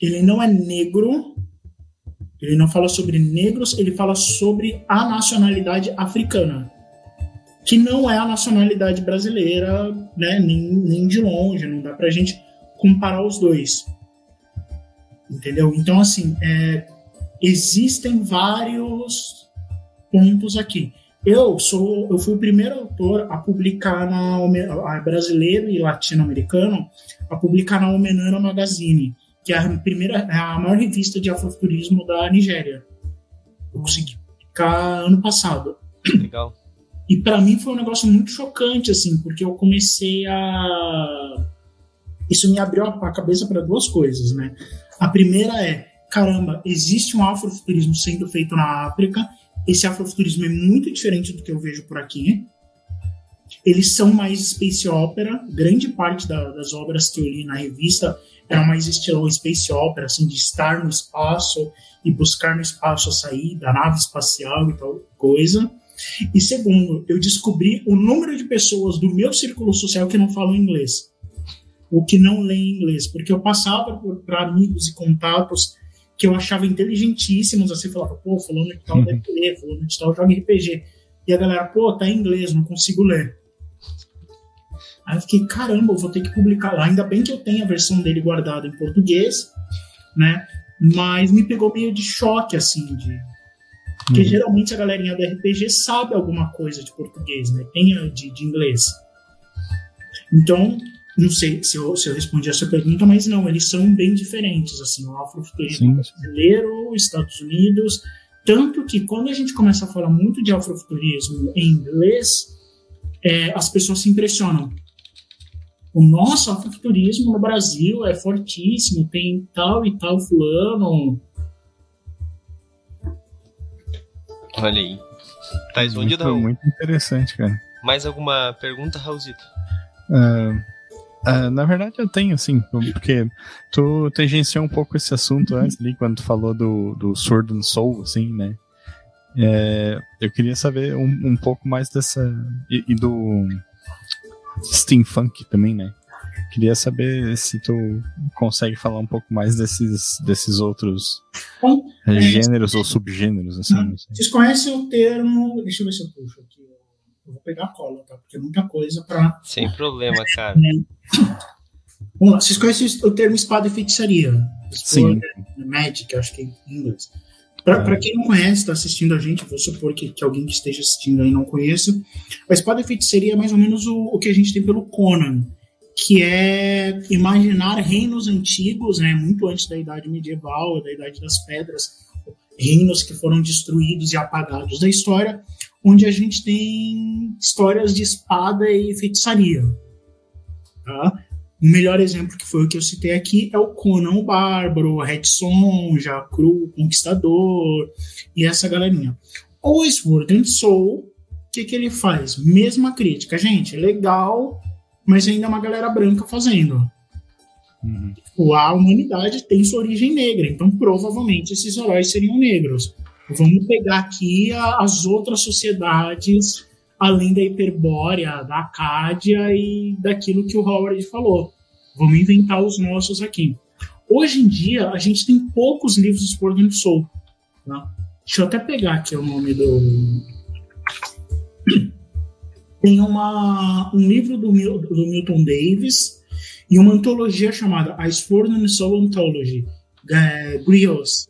Ele não é negro, ele não fala sobre negros, ele fala sobre a nacionalidade africana que não é a nacionalidade brasileira, né, nem, nem de longe, não dá para a gente comparar os dois. Entendeu? Então, assim, é, existem vários pontos aqui. Eu sou, eu fui o primeiro autor a publicar na a brasileiro e latino-americano a publicar na Omenana Magazine, que é a primeira, é a maior revista de afrofuturismo da Nigéria. Eu consegui publicar ano passado. Legal. E para mim foi um negócio muito chocante, assim, porque eu comecei a. Isso me abriu a cabeça para duas coisas, né? A primeira é: caramba, existe um afrofuturismo sendo feito na África. Esse afrofuturismo é muito diferente do que eu vejo por aqui. Eles são mais space opera. Grande parte da, das obras que eu li na revista eram mais estilo space opera, assim, de estar no espaço e buscar no espaço a sair da nave espacial e tal coisa. E segundo, eu descobri o número de pessoas do meu círculo social que não falam inglês, ou que não leem inglês, porque eu passava para amigos e contatos que eu achava inteligentíssimos, assim, falava, pô, falando de tal uhum. deve ler, falando de tal joga RPG. E a galera, pô, tá em inglês, não consigo ler. Aí eu fiquei, caramba, eu vou ter que publicar lá. Ainda bem que eu tenho a versão dele guardada em português, né? Mas me pegou meio de choque, assim, de porque uhum. geralmente a galerinha do RPG sabe alguma coisa de português, né? Tem de, de inglês. Então, não sei se eu, se eu respondi a sua pergunta, mas não, eles são bem diferentes, assim, o afrofuturismo brasileiro, Estados Unidos, tanto que quando a gente começa a falar muito de afrofuturismo em inglês, é, as pessoas se impressionam. O nosso afrofuturismo no Brasil é fortíssimo, tem tal e tal fulano, Olha aí. Tá respondido, muito, muito interessante, cara. Mais alguma pergunta, Raulzito? Uh, uh, na verdade, eu tenho, assim, porque tu tangenciou um pouco esse assunto antes ali, quando tu falou do, do Sword and Soul, assim, né? É, eu queria saber um, um pouco mais dessa. E, e do Steampunk também, né? Queria saber se tu consegue falar um pouco mais desses, desses outros Bom, é, gêneros ou subgêneros, assim. Não, vocês conhecem o termo. Deixa eu ver se eu puxo aqui. Eu vou pegar a cola, tá? Porque é muita coisa para. Sem problema, cara. Vamos lá, vocês conhecem o termo espada e feitiçaria? Sim. Magic, acho que é em inglês. Para quem não conhece, está assistindo a gente, vou supor que, que, alguém que esteja assistindo aí não conheça. A espada e feitiçaria é mais ou menos o, o que a gente tem pelo Conan, que é imaginar reinos antigos, né, muito antes da Idade Medieval, da Idade das Pedras, reinos que foram destruídos e apagados da história, onde a gente tem histórias de espada e feitiçaria. Tá? O melhor exemplo que foi o que eu citei aqui é o Conan o Bárbaro, Red Sonja, Cru, Conquistador e essa galerinha. O Sword and Soul, o que, que ele faz? Mesma crítica. Gente, é legal, mas ainda é uma galera branca fazendo. Uhum. A humanidade tem sua origem negra, então provavelmente esses heróis seriam negros. Vamos pegar aqui a, as outras sociedades, além da Hiperbórea, da Acádia e daquilo que o Howard falou. Vamos inventar os nossos aqui. Hoje em dia, a gente tem poucos livros de Sword and Soul. Tá? Deixa eu até pegar aqui o nome do. Tem uma, um livro do, do Milton Davis e uma antologia chamada A and Soul Anthology, é, Grios.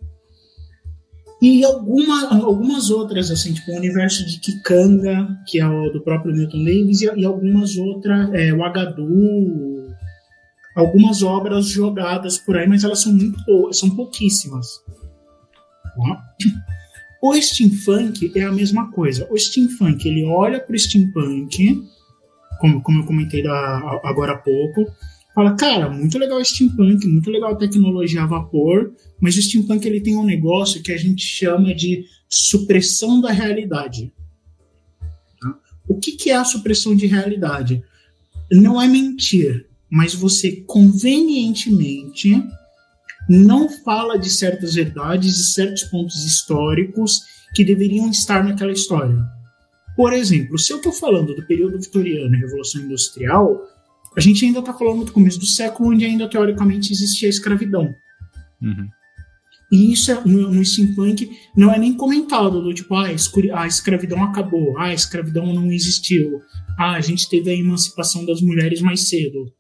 E alguma, algumas outras, assim, tipo o universo de Kikanga, que é o do próprio Milton Davis, e, e algumas outras, é, o Agadu, algumas obras jogadas por aí, mas elas são muito são pouquíssimas. O steampunk é a mesma coisa. O steampunk ele olha para o steampunk, como, como eu comentei da, agora há pouco, fala, cara, muito legal o steampunk, muito legal a tecnologia a vapor, mas o steampunk ele tem um negócio que a gente chama de supressão da realidade. Tá? O que, que é a supressão de realidade? Não é mentir, mas você convenientemente não fala de certas verdades e certos pontos históricos que deveriam estar naquela história. Por exemplo, se eu estou falando do período vitoriano e Revolução Industrial, a gente ainda está falando do começo do século, onde ainda teoricamente existia a escravidão. Uhum. E isso é, no, no steampunk não é nem comentado, do tipo, ah, a escravidão acabou, ah, a escravidão não existiu, ah, a gente teve a emancipação das mulheres mais cedo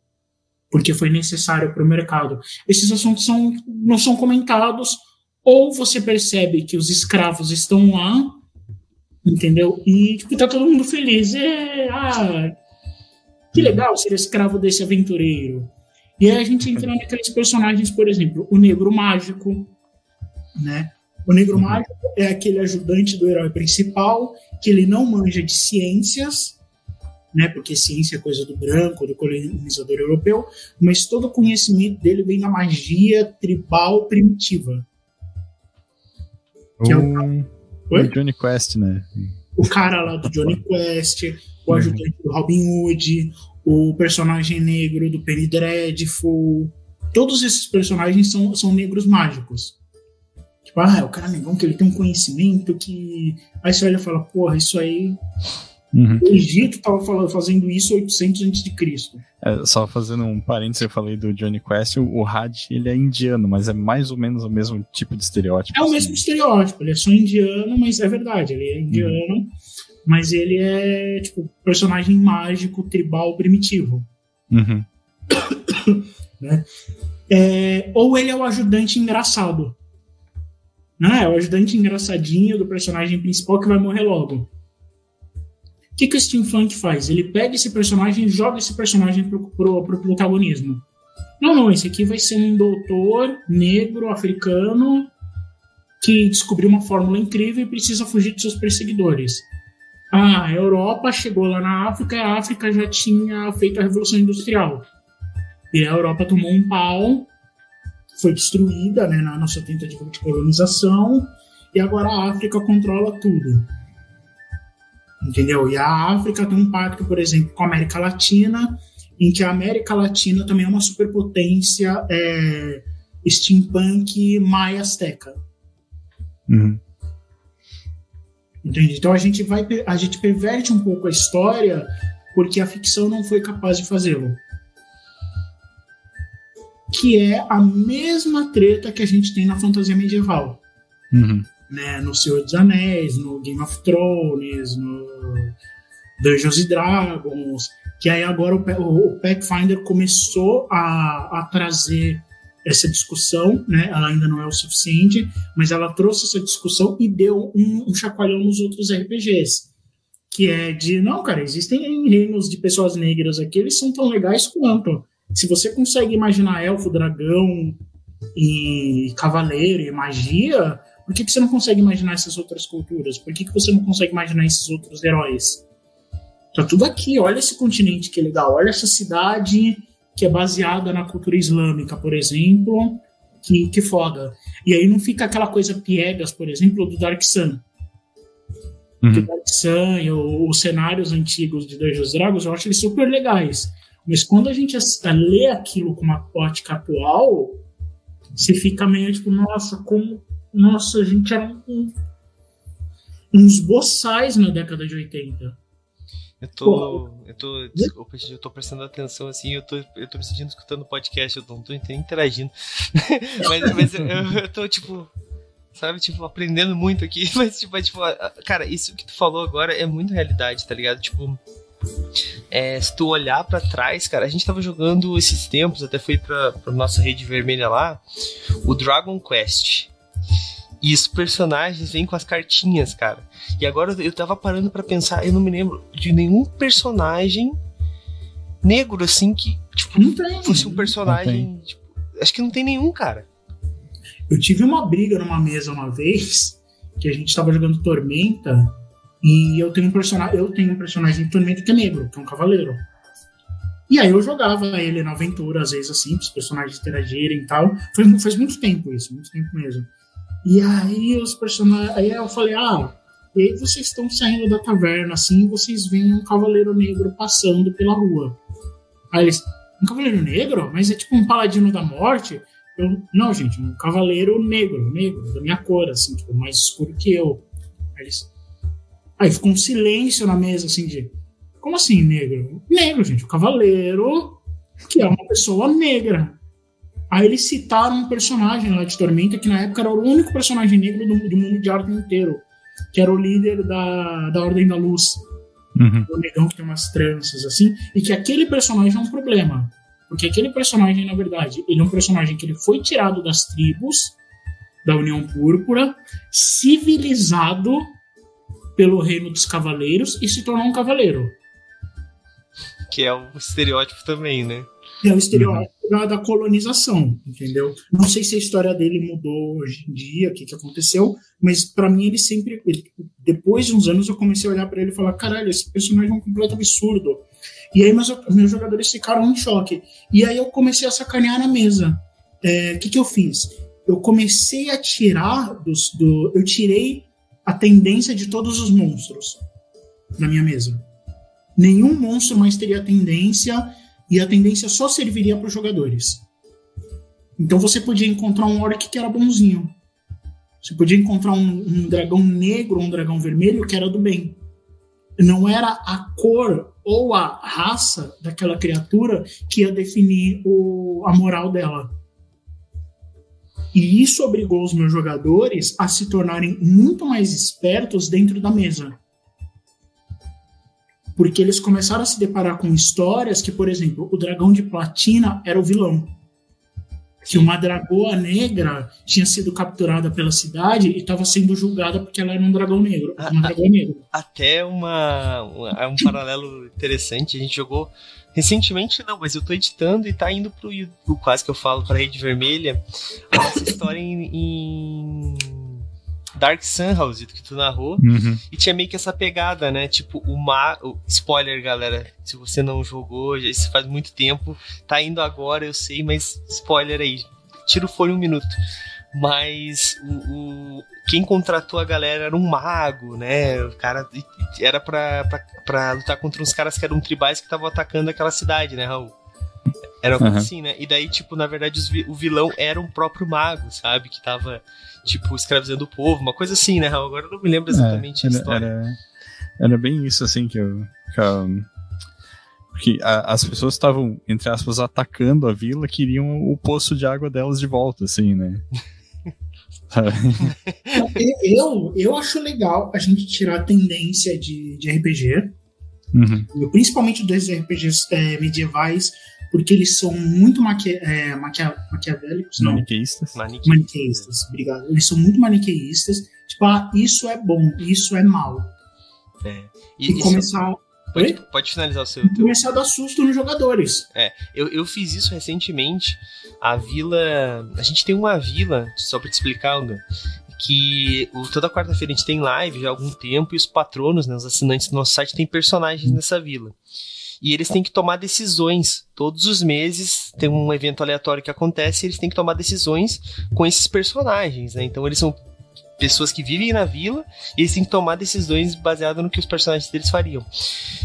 porque foi necessário para o mercado. Esses assuntos são, não são comentados, ou você percebe que os escravos estão lá, entendeu? E tipo, tá todo mundo feliz. É, ah, que legal ser escravo desse aventureiro. E aí a gente entra naqueles personagens, por exemplo, o negro mágico, né? O negro uhum. mágico é aquele ajudante do herói principal que ele não manja de ciências, né, porque ciência é coisa do branco, do colonizador europeu, mas todo o conhecimento dele vem da magia tribal primitiva. O, é o... o Johnny Quest, né? O cara lá do Johnny Quest, o ajudante do Robin Hood, o personagem negro do Penny Dreadful. Todos esses personagens são, são negros mágicos. Tipo, ah, é o cara negão que ele tem um conhecimento que. Aí você olha e fala, porra, isso aí Uhum. O Egito estava fazendo isso 800 a.C. É, só fazendo um parênteses, eu falei do Johnny Quest, o, o Had ele é indiano, mas é mais ou menos o mesmo tipo de estereótipo. É o assim. mesmo estereótipo, ele é só indiano, mas é verdade, ele é indiano, uhum. mas ele é tipo personagem mágico, tribal, primitivo. Uhum. né? é, ou ele é o ajudante engraçado. Né? É o ajudante engraçadinho do personagem principal que vai morrer logo. O que, que o steampunk faz? Ele pega esse personagem e joga esse personagem pro, pro, pro protagonismo. Não, não, esse aqui vai ser um doutor negro, africano, que descobriu uma fórmula incrível e precisa fugir de seus perseguidores. Ah, a Europa chegou lá na África e a África já tinha feito a Revolução Industrial. E a Europa tomou um pau, foi destruída né, na nossa tentativa de colonização, e agora a África controla tudo entendeu? E a África tem um pacto, por exemplo, com a América Latina, em que a América Latina também é uma superpotência é, steampunk maia azteca. Uhum. Entende? Então a gente vai a gente perverte um pouco a história porque a ficção não foi capaz de fazê-lo. Que é a mesma treta que a gente tem na fantasia medieval. Uhum né, no Senhor dos Anéis, no Game of Thrones, no Dungeons and Dragons, Que aí agora o, Pathfinder começou a, a trazer essa discussão, né? Ela ainda não é o suficiente, mas ela trouxe essa discussão e deu um, um chacoalhão nos outros RPGs. Que é de, não, cara, existem reinos de pessoas negras aqui, eles são tão legais quanto. Se você consegue imaginar elfo, dragão e cavaleiro e magia, por que, que você não consegue imaginar essas outras culturas? Por que, que você não consegue imaginar esses outros heróis? Tá tudo aqui, olha esse continente que legal, olha essa cidade que é baseada na cultura islâmica, por exemplo, que, que foda. E aí não fica aquela coisa piegas, por exemplo, do Dark Sun. Uhum. O Dark Sun e os cenários antigos de Dungeons Dragons, eu acho eles super legais. Mas quando a gente lê aquilo com uma ótica atual, você fica meio tipo, nossa, como. Nossa, a gente era um, uns boçais na década de 80. Eu tô. Eu tô. Desculpa, eu tô prestando atenção assim, eu tô, eu tô me sentindo escutando o podcast, eu não tô interagindo. mas mas eu, eu tô, tipo. Sabe, tipo, aprendendo muito aqui. Mas, tipo, é, tipo, cara, isso que tu falou agora é muito realidade, tá ligado? Tipo. É, se tu olhar para trás, cara, a gente tava jogando esses tempos, até fui pra, pra nossa rede vermelha lá, o Dragon Quest. E os personagens vêm com as cartinhas, cara. E agora eu tava parando para pensar, eu não me lembro de nenhum personagem negro, assim, que, tipo, fosse um personagem. Tipo, acho que não tem nenhum, cara. Eu tive uma briga numa mesa uma vez, que a gente tava jogando Tormenta, e eu tenho um personagem, eu tenho um personagem de Tormenta que é negro, que é um cavaleiro. E aí eu jogava ele na aventura, às vezes, assim, os personagens interagirem e tal. Foi, faz muito tempo isso, muito tempo mesmo. E aí os personagens. Aí eu falei, ah, e aí vocês estão saindo da taverna assim, e vocês veem um cavaleiro negro passando pela rua. Aí eles, um cavaleiro negro? Mas é tipo um paladino da morte? Eu, não, gente, um cavaleiro negro, negro, da minha cor, assim, tipo, mais escuro que eu. Aí, eles, aí ficou um silêncio na mesa, assim, de. Como assim, negro? Negro, gente, o cavaleiro que é uma pessoa negra. Aí eles citaram um personagem lá de Tormenta, que na época era o único personagem negro do, do mundo de arte inteiro, que era o líder da, da Ordem da Luz. Uhum. O negão que tem umas tranças, assim, e que aquele personagem é um problema. Porque aquele personagem, na verdade, ele é um personagem que ele foi tirado das tribos da União Púrpura, civilizado pelo reino dos cavaleiros e se tornou um cavaleiro. Que é um estereótipo também, né? É o estereótipo uhum. da colonização, entendeu? Não sei se a história dele mudou hoje em dia, o que, que aconteceu, mas para mim ele sempre. Ele, depois de uns anos eu comecei a olhar para ele e falar: caralho, esse personagem é um completo absurdo. E aí meus, meus jogadores ficaram em choque. E aí eu comecei a sacanear na mesa. O é, que, que eu fiz? Eu comecei a tirar dos. Do, eu tirei a tendência de todos os monstros da minha mesa. Nenhum monstro mais teria tendência e a tendência só serviria para os jogadores. Então você podia encontrar um orc que era bonzinho. Você podia encontrar um, um dragão negro ou um dragão vermelho que era do bem. Não era a cor ou a raça daquela criatura que ia definir o, a moral dela. E isso obrigou os meus jogadores a se tornarem muito mais espertos dentro da mesa porque eles começaram a se deparar com histórias que, por exemplo, o dragão de platina era o vilão. Que uma dragoa negra tinha sido capturada pela cidade e estava sendo julgada porque ela era um dragão negro. Uma a, dragão negro. Até uma, uma, é um paralelo interessante. A gente jogou recentemente, não, mas eu tô editando e tá indo pro, pro quase que eu falo para Rede Vermelha a nossa história em, em Dark Sun, Raulzito, que tu narrou. Uhum. E tinha meio que essa pegada, né? Tipo, o mar. Spoiler, galera. Se você não jogou, já isso faz muito tempo. Tá indo agora, eu sei, mas spoiler aí. Tira o fone um minuto. Mas o, o, quem contratou a galera era um mago, né? O cara era pra, pra, pra lutar contra uns caras que eram tribais que estavam atacando aquela cidade, né, Raul? Era uhum. assim, né? E daí, tipo, na verdade, o vilão era um próprio mago, sabe? Que tava tipo, escravizando o povo, uma coisa assim, né? Agora eu não me lembro exatamente é, a história. Era, era bem isso, assim, que eu. Que eu porque a, as pessoas estavam, entre aspas, atacando a vila, queriam o poço de água delas de volta, assim, né? eu, eu acho legal a gente tirar a tendência de, de RPG, Uhum. Principalmente dos RPGs é, medievais, porque eles são muito maquia, é, maquia, maquiavélicos. Maniqueístas. Maniqueístas. maniqueístas, obrigado. Eles são muito maniqueístas. Tipo, ah, isso é bom, isso é mal. É. E, e começar. Pode, pode, finalizar o seu. Começar a dar susto nos jogadores. É, eu, eu fiz isso recentemente. A vila. A gente tem uma vila, só pra te explicar, Algan, que o, toda quarta-feira a gente tem live já há algum tempo e os patronos, né, os assinantes do nosso site, têm personagens nessa vila. E eles têm que tomar decisões. Todos os meses tem um evento aleatório que acontece e eles têm que tomar decisões com esses personagens, né? Então eles são pessoas que vivem na vila e eles têm que tomar decisões baseadas no que os personagens deles fariam.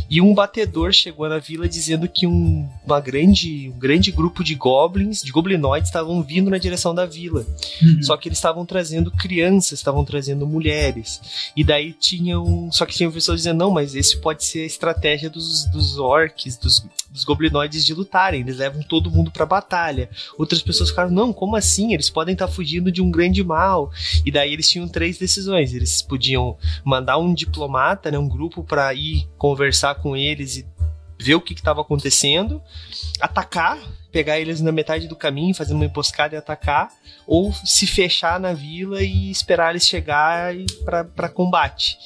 E um batedor chegou na vila dizendo que um, uma grande, um grande grupo de goblins, de goblinoides, estavam vindo na direção da vila. Uhum. Só que eles estavam trazendo crianças, estavam trazendo mulheres. E daí tinham. Só que tinham pessoas dizendo: não, mas esse pode ser a estratégia dos, dos orcs, dos, dos goblinoides de lutarem. Eles levam todo mundo pra batalha. Outras pessoas ficaram: não, como assim? Eles podem estar fugindo de um grande mal. E daí eles tinham três decisões. Eles podiam mandar um diplomata, né, um grupo para ir conversar com eles e ver o que estava acontecendo, atacar, pegar eles na metade do caminho, fazer uma emboscada e atacar, ou se fechar na vila e esperar eles chegar para combate.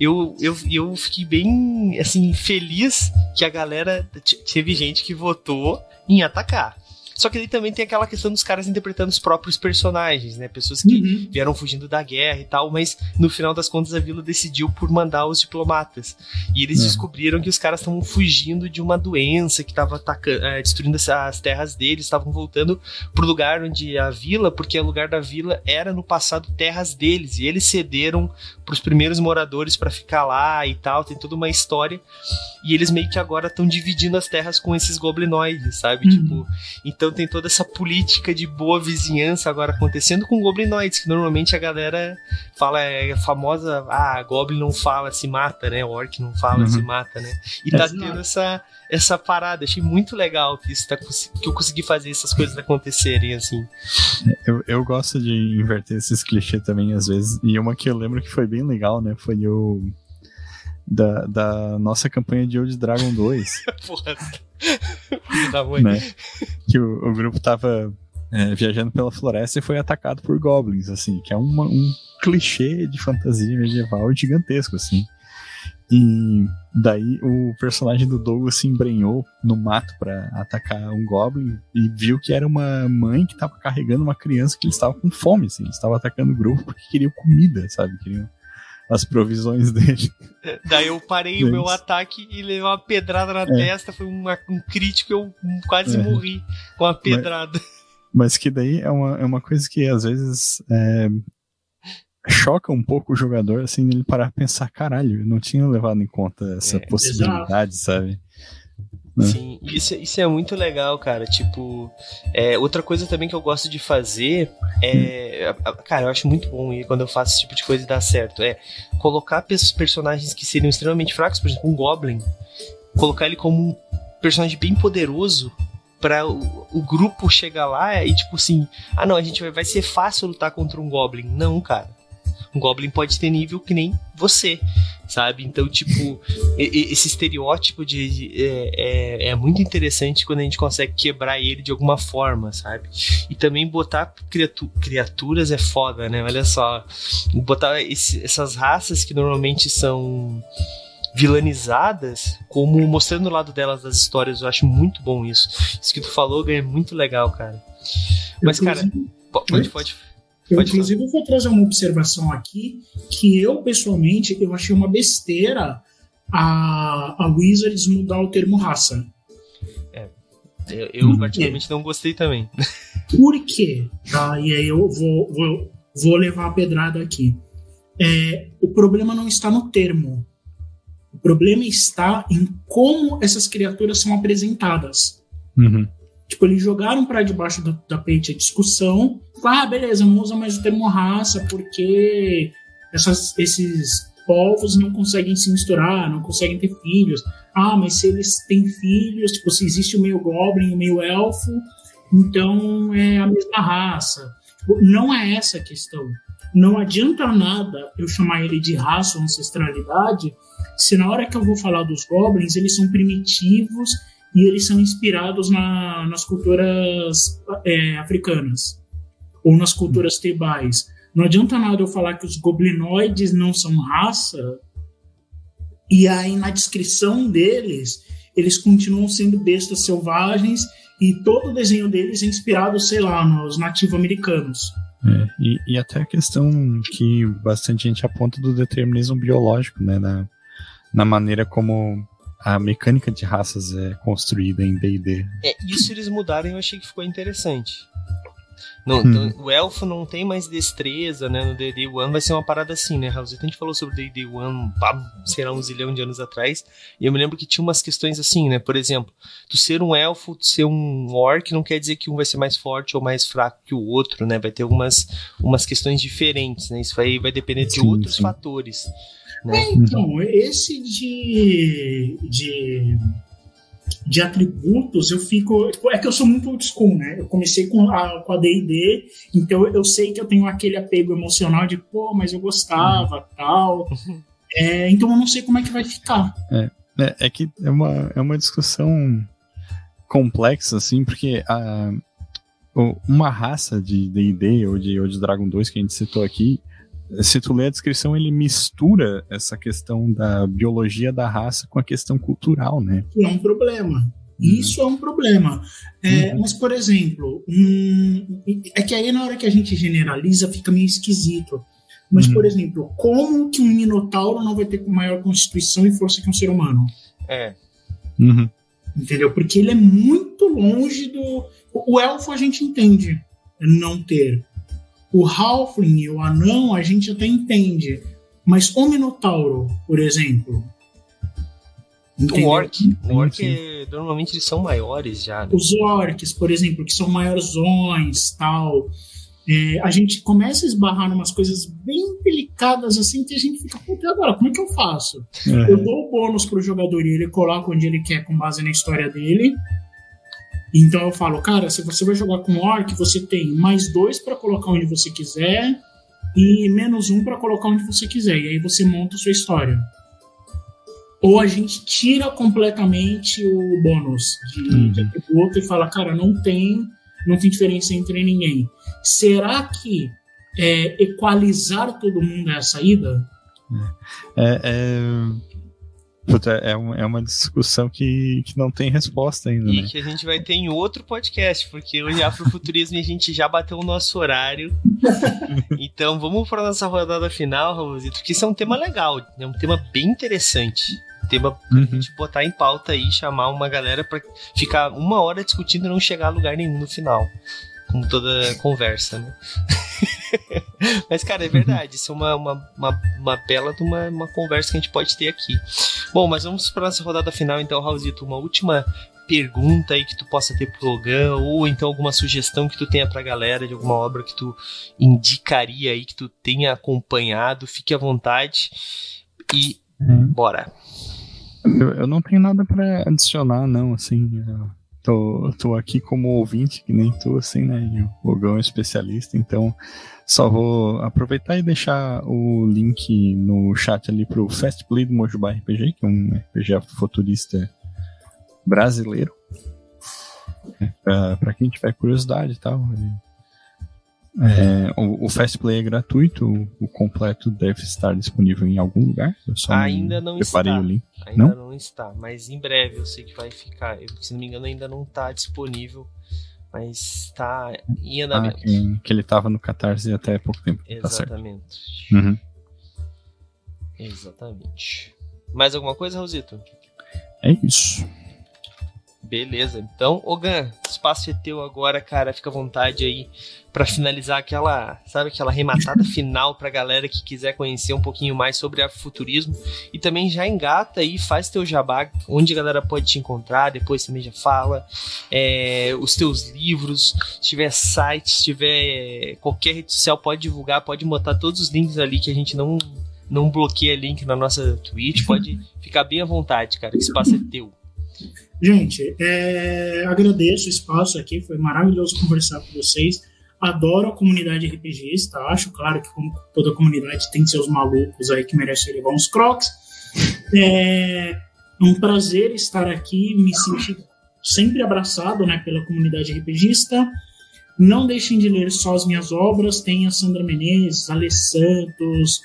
Eu, eu, eu fiquei bem assim feliz que a galera teve gente que votou em atacar. Só que ele também tem aquela questão dos caras interpretando os próprios personagens, né? Pessoas que uhum. vieram fugindo da guerra e tal, mas no final das contas a vila decidiu por mandar os diplomatas. E eles uhum. descobriram que os caras estavam fugindo de uma doença que estava é, destruindo as terras deles, estavam voltando pro lugar onde a vila, porque o lugar da vila era no passado terras deles, e eles cederam pros primeiros moradores para ficar lá e tal, tem toda uma história. E eles meio que agora estão dividindo as terras com esses goblinoides, sabe? Uhum. Tipo, então tem toda essa política de boa vizinhança agora acontecendo com goblinoides, que normalmente a galera fala, é famosa, ah, goblin não fala, se mata, né? Orc não fala, uhum. se mata, né? E tá tendo essa, essa parada. Achei muito legal que, isso tá, que eu consegui fazer essas coisas acontecerem, assim. Eu, eu gosto de inverter esses clichês também, às vezes. E uma que eu lembro que foi bem legal, né? Foi o da, da nossa campanha de Old Dragon 2. Porra. Né? Que o, o grupo tava é, viajando pela floresta e foi atacado por goblins, assim, que é uma, um clichê de fantasia medieval gigantesco, assim. E daí o personagem do Douglas se embrenhou no mato para atacar um goblin e viu que era uma mãe que estava carregando uma criança que ele estava com fome, assim, estava atacando o grupo porque queriam comida, sabe? Queriam as provisões dele. Daí eu parei o meu ataque e levei uma pedrada na é. testa, foi uma, um crítico, eu quase é. morri com a pedrada. Mas, mas, que daí é uma, é uma coisa que às vezes é, choca um pouco o jogador, assim, ele parar pensar, caralho, eu não tinha levado em conta essa é, possibilidade, exato. sabe? Né? Sim, isso, isso é muito legal, cara. Tipo, é, outra coisa também que eu gosto de fazer é. Cara, eu acho muito bom e quando eu faço esse tipo de coisa e dá certo. É colocar personagens que seriam extremamente fracos, por exemplo, um Goblin, colocar ele como um personagem bem poderoso para o, o, grupo chegar lá e tipo assim, ah não, a gente vai, vai ser fácil lutar contra um Goblin. Não, cara. Um Goblin pode ter nível que nem você, sabe? Então, tipo, esse estereótipo de, é, é, é, muito interessante quando a gente consegue quebrar ele de alguma forma, sabe? E também botar criatu criaturas é foda, né? Olha só, botar esse, essas raças que normalmente são vilanizadas, como mostrando o lado delas das histórias, eu acho muito bom isso. Isso que tu falou, é muito legal, cara. Mas, cara, pode, pode. Eu, inclusive, vou trazer uma observação aqui que eu, pessoalmente, eu achei uma besteira a, a Wizards mudar o termo raça. É, eu, eu particularmente não gostei também. Por quê? Tá, e aí eu vou, vou, vou levar a pedrada aqui. É, o problema não está no termo. O problema está em como essas criaturas são apresentadas. Uhum. Tipo, eles jogaram para debaixo do tapete a discussão. Ah, beleza, não usa mais o termo raça porque essas, esses povos não conseguem se misturar, não conseguem ter filhos. Ah, mas se eles têm filhos, tipo, se existe o meio goblin o meio elfo, então é a mesma raça. Tipo, não é essa a questão. não adianta nada eu chamar ele de raça ou ancestralidade se na hora que eu vou falar dos goblins eles são primitivos e eles são inspirados na, nas culturas é, africanas ou nas culturas tribais. Não adianta nada eu falar que os goblinoides não são raça e aí na descrição deles eles continuam sendo bestas selvagens e todo o desenho deles é inspirado, sei lá, nos nativo-americanos. É, e, e, até a questão que bastante gente aponta do determinismo biológico, né, na, na maneira como a mecânica de raças é construída em D&D. É, isso eles mudaram e eu achei que ficou interessante. Não, hum. então, o elfo não tem mais destreza, né? No D&D One vai ser uma parada assim, né, Raul? A gente falou sobre D&D One, sei lá, um zilhão de anos atrás, e eu me lembro que tinha umas questões assim, né? Por exemplo, tu ser um elfo, tu ser um orc, não quer dizer que um vai ser mais forte ou mais fraco que o outro, né? Vai ter algumas umas questões diferentes, né? Isso aí vai depender de sim, outros sim. fatores. Né? É, então, esse de, de de atributos, eu fico. É que eu sou muito old school, né? Eu comecei com a, com a DD, então eu sei que eu tenho aquele apego emocional de, pô, mas eu gostava, uhum. tal. É, então eu não sei como é que vai ficar. É, é, é, que é uma, é uma discussão complexa, assim, porque a, uma raça de DD ou de, ou de Dragon 2 que a gente citou aqui se tu ler a descrição, ele mistura essa questão da biologia da raça com a questão cultural, né? É um problema. Isso é um problema. É, uhum. Mas, por exemplo, um, é que aí na hora que a gente generaliza fica meio esquisito. Mas, uhum. por exemplo, como que um minotauro não vai ter maior constituição e força que um ser humano? É. Uhum. Entendeu? Porque ele é muito longe do. O elfo a gente entende não ter. O Halfling e o anão a gente até entende, mas o Minotauro, por exemplo. Entendeu? O orc, o orc normalmente eles são maiores já. Né? Os orcs, por exemplo, que são maiorzões, tal. É, a gente começa a esbarrar em umas coisas bem delicadas assim que a gente fica, puta, agora, como é que eu faço? É. Eu dou o bônus pro jogador e ele coloca onde ele quer com base na história dele. Então eu falo, cara, se você vai jogar com orc, você tem mais dois para colocar onde você quiser e menos um para colocar onde você quiser. E aí você monta a sua história. Ou a gente tira completamente o bônus de, uhum. de atributo e fala, cara, não tem, não tem diferença entre ninguém. Será que é, equalizar todo mundo é a saída? É, é, Puta, é, é uma discussão que, que não tem resposta ainda. E né? que a gente vai ter em outro podcast, porque hoje Afrofuturismo a gente já bateu o nosso horário. então vamos para nossa rodada final, Raulzito, porque isso é um tema legal, é um tema bem interessante. Tema pra uhum. gente botar em pauta aí, chamar uma galera para ficar uma hora discutindo e não chegar a lugar nenhum no final. Como toda conversa, né? Mas, cara, é verdade. Isso é uma, uma, uma, uma bela de uma, uma conversa que a gente pode ter aqui. Bom, mas vamos para nossa rodada final, então, Raulzito. Uma última pergunta aí que tu possa ter pro Logan, ou então alguma sugestão que tu tenha pra galera de alguma obra que tu indicaria aí, que tu tenha acompanhado, fique à vontade e uhum. bora. Eu, eu, não tenho nada para adicionar, não, assim. Tô, tô aqui como ouvinte, que nem tu, assim, né? E o Logão é especialista, então só vou aproveitar e deixar o link no chat ali pro Fast Play do Mojubá RPG, que é um RPG futurista brasileiro. É, quem tiver curiosidade e tal. É, o, o Fast Play é gratuito, o, completo deve estar disponível em algum lugar. Eu só ainda não preparei está. o link. Ainda não? não está, mas em breve eu sei que vai ficar. Eu, se não me engano, ainda não está disponível, mas está em ah, andamento. Ah, que, que, ele estava no Catarse até pouco tempo. Tá Exatamente. Tá uhum. Exatamente. Mais alguma coisa, Raulzito? É isso. Beleza, então, Ogan, espaço é teu agora, cara. Fica à vontade aí para finalizar aquela, sabe, aquela rematada final pra galera que quiser conhecer um pouquinho mais sobre afrofuturismo. E também já engata aí, faz teu jabá, onde a galera pode te encontrar, depois também já fala. É, os teus livros, se tiver site, se tiver qualquer rede social, pode divulgar, pode botar todos os links ali que a gente não, não bloqueia link na nossa Twitch. Pode ficar bem à vontade, cara, que espaço é teu. Gente, é, agradeço o espaço aqui, foi maravilhoso conversar com vocês. adoro a comunidade RPGista, acho claro que como toda comunidade tem seus malucos aí que merecem levar uns crocs. É um prazer estar aqui, me sentir sempre abraçado né, pela comunidade RPGista. Não deixem de ler só as minhas obras, tem a Sandra Menezes, Ale Santos,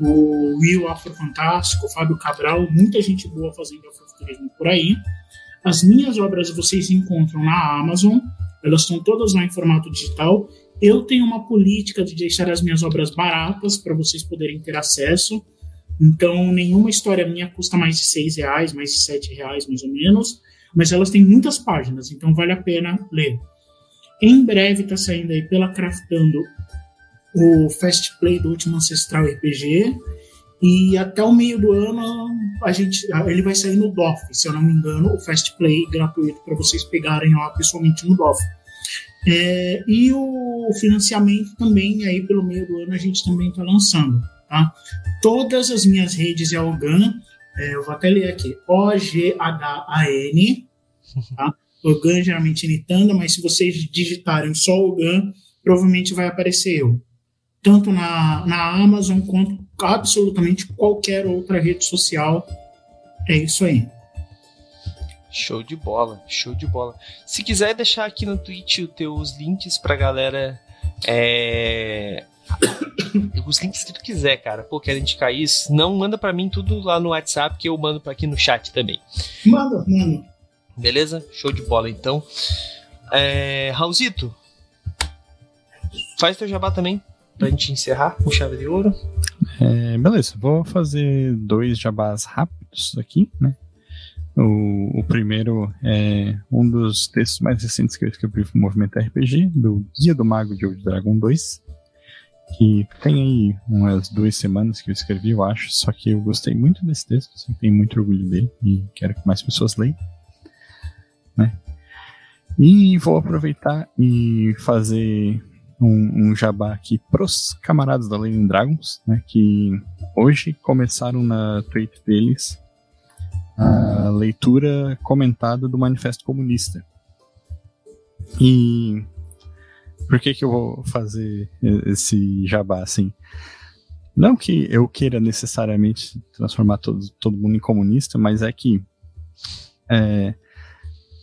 o Will Afro Fantástico, Fábio Cabral, muita gente boa fazendo afrofuturismo por aí. As minhas obras vocês encontram na Amazon, elas estão todas lá em formato digital. Eu tenho uma política de deixar as minhas obras baratas para vocês poderem ter acesso. Então, nenhuma história minha custa mais de seis reais, mais de sete reais, mais ou menos. Mas elas têm muitas páginas, então vale a pena ler. Em breve está saindo aí pela Craftando o Fast Play do Último Ancestral RPG. E até o meio do ano a gente, ele vai sair no DOF, se eu não me engano, o Fast Play gratuito para vocês pegarem lá pessoalmente no DOF. É, e o financiamento também aí pelo meio do ano a gente também está lançando. Tá? Todas as minhas redes é Ogan, é, eu vou até ler aqui, O-G-H-A-N, tá? Ogan geralmente imitando, mas se vocês digitarem só Ogan, provavelmente vai aparecer eu tanto na, na Amazon quanto absolutamente qualquer outra rede social. É isso aí. Show de bola, show de bola. Se quiser deixar aqui no Twitch os teus links pra galera. É... os links que tu quiser, cara. Pô, quer indicar isso? Não manda para mim tudo lá no WhatsApp que eu mando para aqui no chat também. Manda, manda. Beleza? Show de bola então. É... Raulzito, faz teu jabá também pra gente encerrar com chave de ouro. É, beleza, vou fazer dois jabás rápidos aqui, né? O, o, primeiro é um dos textos mais recentes que eu escrevi pro Movimento RPG, do Guia do Mago de Old Dragon 2, que tem aí umas duas semanas que eu escrevi, eu acho, só que eu gostei muito desse texto, assim, tenho muito orgulho dele e quero que mais pessoas leiam, né? E vou aproveitar e fazer um, um jabá aqui pros camaradas da Lenin Dragons, né, que hoje começaram na Twitter deles a leitura comentada do Manifesto Comunista. E por que que eu vou fazer esse jabá assim? Não que eu queira necessariamente transformar todo, todo mundo em comunista, mas é que é,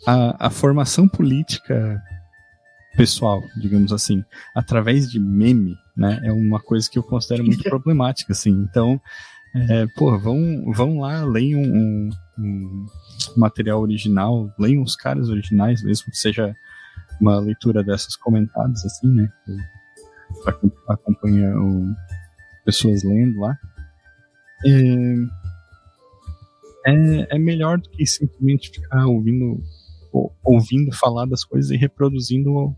a, a formação política pessoal, digamos assim, através de meme, né, é uma coisa que eu considero muito problemática, assim. Então, é, pô, vão, vão lá, leiam um, um, material original, leiam os caras originais, mesmo que seja uma leitura dessas comentadas, assim, né, acompanha o, pessoas lendo lá. É, é, é melhor do que simplesmente ficar ouvindo ouvindo falar das coisas e reproduzindo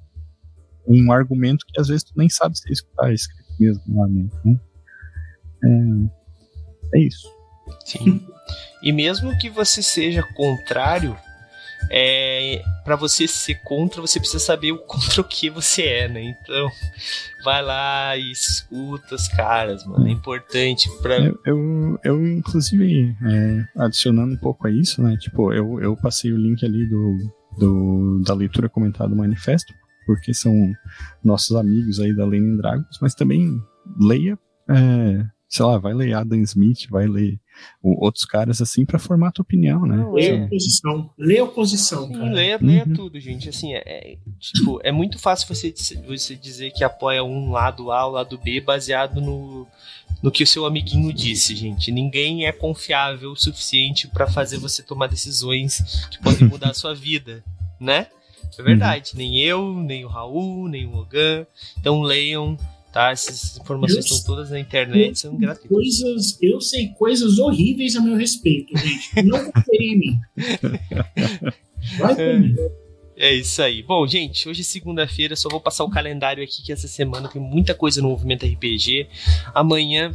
um argumento que às vezes tu nem sabe se é escrito mesmo lá dentro. Né? É, é isso. Sim. E mesmo que você seja contrário, é, para você ser contra, você precisa saber o contra o que você é, né? Então, vai lá e escuta os caras, mano. É importante pra. Eu, eu, eu inclusive, é, adicionando um pouco a isso, né? Tipo, eu, eu passei o link ali do, do, da leitura comentada do manifesto, porque são nossos amigos aí da Lenin Dragons, mas também leia. É, sei lá, vai ler Adam Smith, vai ler outros caras assim para formar a tua opinião, né? Lê a oposição, lê a oposição, Sim, cara. Leia, leia uhum. tudo, gente. Assim, é, é, tipo, é muito fácil você, você dizer que apoia um lado A ou lado B baseado no, no que o seu amiguinho disse, gente. Ninguém é confiável o suficiente para fazer você tomar decisões que podem mudar a sua vida, né? É verdade. Uhum. Nem eu, nem o Raul, nem o Logan. Então leiam, tá? Essas informações eu, estão todas na internet, são gratuitas. Coisas, eu sei coisas horríveis a meu respeito, gente. Não confere em mim. Vai é, é isso aí. Bom, gente, hoje é segunda-feira, só vou passar o calendário aqui que essa semana tem muita coisa no movimento RPG. Amanhã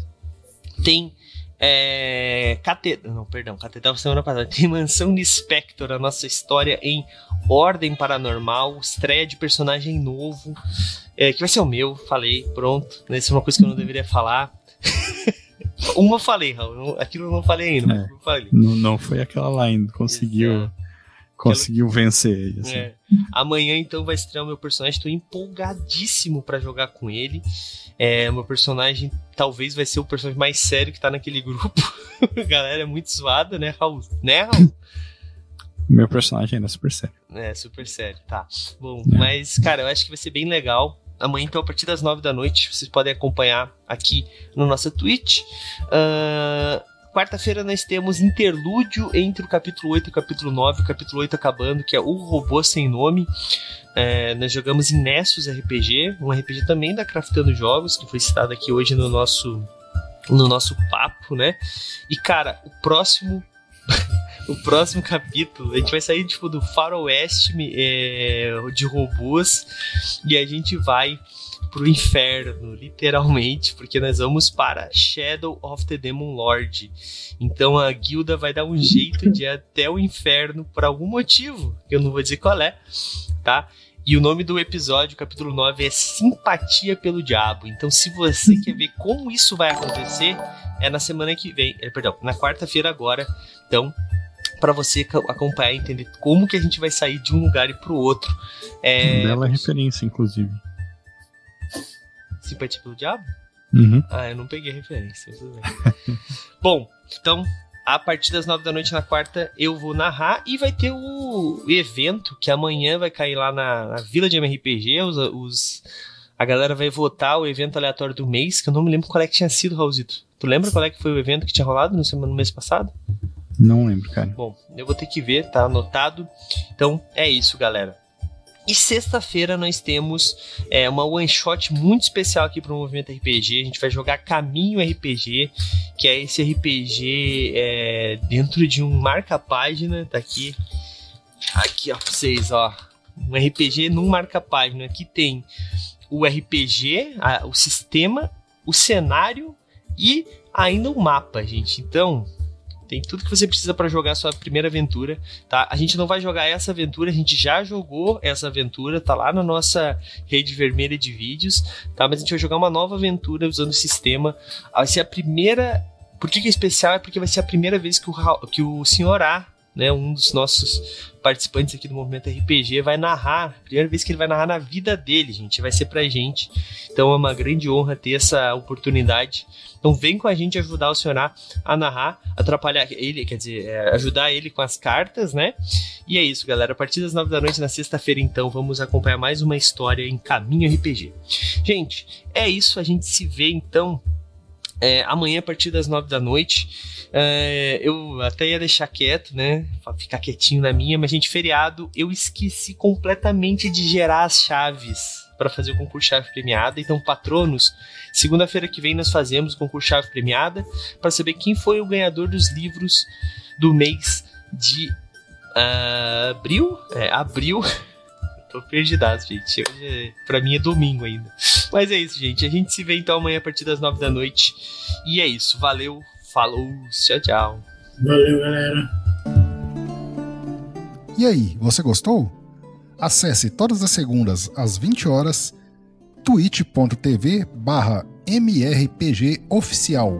tem é, Catedral, não, perdão, Catedral semana passada. Tem Mansão de Spector, a nossa história em Ordem Paranormal, estreia de personagem novo, é, que vai ser o meu, falei, pronto. Isso é uma coisa que eu não deveria falar. uma eu falei, Raul, aquilo eu não falei ainda, é, não, falei. Não, não foi aquela lá ainda, conseguiu. Conseguiu vencer. Assim. É. Amanhã, então, vai estrear o meu personagem. Estou empolgadíssimo para jogar com ele. É, meu personagem talvez vai ser o personagem mais sério que tá naquele grupo. A galera é muito zoada, né, Raul? Né, Raul? Meu personagem ainda é super sério. É, super sério, tá. Bom, é. mas, cara, eu acho que vai ser bem legal. Amanhã, então, a partir das nove da noite, vocês podem acompanhar aqui no nosso Twitch. Uh, Quarta-feira nós temos interlúdio entre o capítulo 8 e o capítulo 9, o capítulo 8 acabando, que é O Robô Sem Nome. É, nós jogamos em Nessus RPG, um RPG também da Craftando Jogos, que foi citado aqui hoje no nosso, no nosso papo, né? E cara, o próximo. o próximo capítulo, a gente vai sair tipo do faroeste é, de robôs e a gente vai pro inferno, literalmente, porque nós vamos para Shadow of the Demon Lord. Então a guilda vai dar um jeito de ir até o inferno por algum motivo, que eu não vou dizer qual é, tá? E o nome do episódio, capítulo 9, é Simpatia pelo Diabo. Então, se você quer ver como isso vai acontecer, é na semana que vem, é, perdão, na quarta-feira agora. Então, para você acompanhar e entender como que a gente vai sair de um lugar e pro outro. É... Bela referência, inclusive. Simpatia pelo Diabo? Uhum. Ah, eu não peguei a referência. Bom, então, a partir das nove da noite na quarta eu vou narrar e vai ter o evento que amanhã vai cair lá na, na Vila de MRPG. Os, os, a galera vai votar o evento aleatório do mês, que eu não me lembro qual é que tinha sido, Raulzito. Tu lembra qual é que foi o evento que tinha rolado no, semana, no mês passado? Não lembro, cara. Bom, eu vou ter que ver, tá anotado. Então é isso, galera. E sexta-feira nós temos é, uma one shot muito especial aqui para o Movimento RPG. A gente vai jogar Caminho RPG, que é esse RPG é, dentro de um marca-página. Tá aqui, aqui ó, pra vocês, ó. Um RPG num marca-página que tem o RPG, a, o sistema, o cenário e ainda o mapa, gente. Então, tem tudo que você precisa para jogar a sua primeira aventura, tá? A gente não vai jogar essa aventura, a gente já jogou essa aventura, tá lá na nossa rede vermelha de vídeos, tá? Mas a gente vai jogar uma nova aventura usando o sistema. Vai ser a primeira. Por que, que é especial? É porque vai ser a primeira vez que o, que o senhor A né, um dos nossos participantes aqui do Movimento RPG, vai narrar, primeira vez que ele vai narrar na vida dele, gente, vai ser pra gente. Então é uma grande honra ter essa oportunidade. Então vem com a gente ajudar o senhor a narrar, atrapalhar ele, quer dizer, é, ajudar ele com as cartas, né? E é isso, galera. A partir das nove da noite na sexta-feira, então, vamos acompanhar mais uma história em Caminho RPG. Gente, é isso. A gente se vê então é, amanhã, a partir das nove da noite, é, eu até ia deixar quieto, né? Ficar quietinho na minha, mas, gente, feriado, eu esqueci completamente de gerar as chaves para fazer o concurso chave premiada. Então, patronos, segunda-feira que vem nós fazemos o concurso chave premiada para saber quem foi o ganhador dos livros do mês de uh, abril. É, abril. Tô perdidaço, gente. Hoje, pra mim é domingo ainda. Mas é isso, gente. A gente se vê então amanhã a partir das nove da noite. E é isso. Valeu, falou, tchau, tchau. Valeu, galera. E aí, você gostou? Acesse todas as segundas às 20 horas twitch.tv barra mrpgoficial.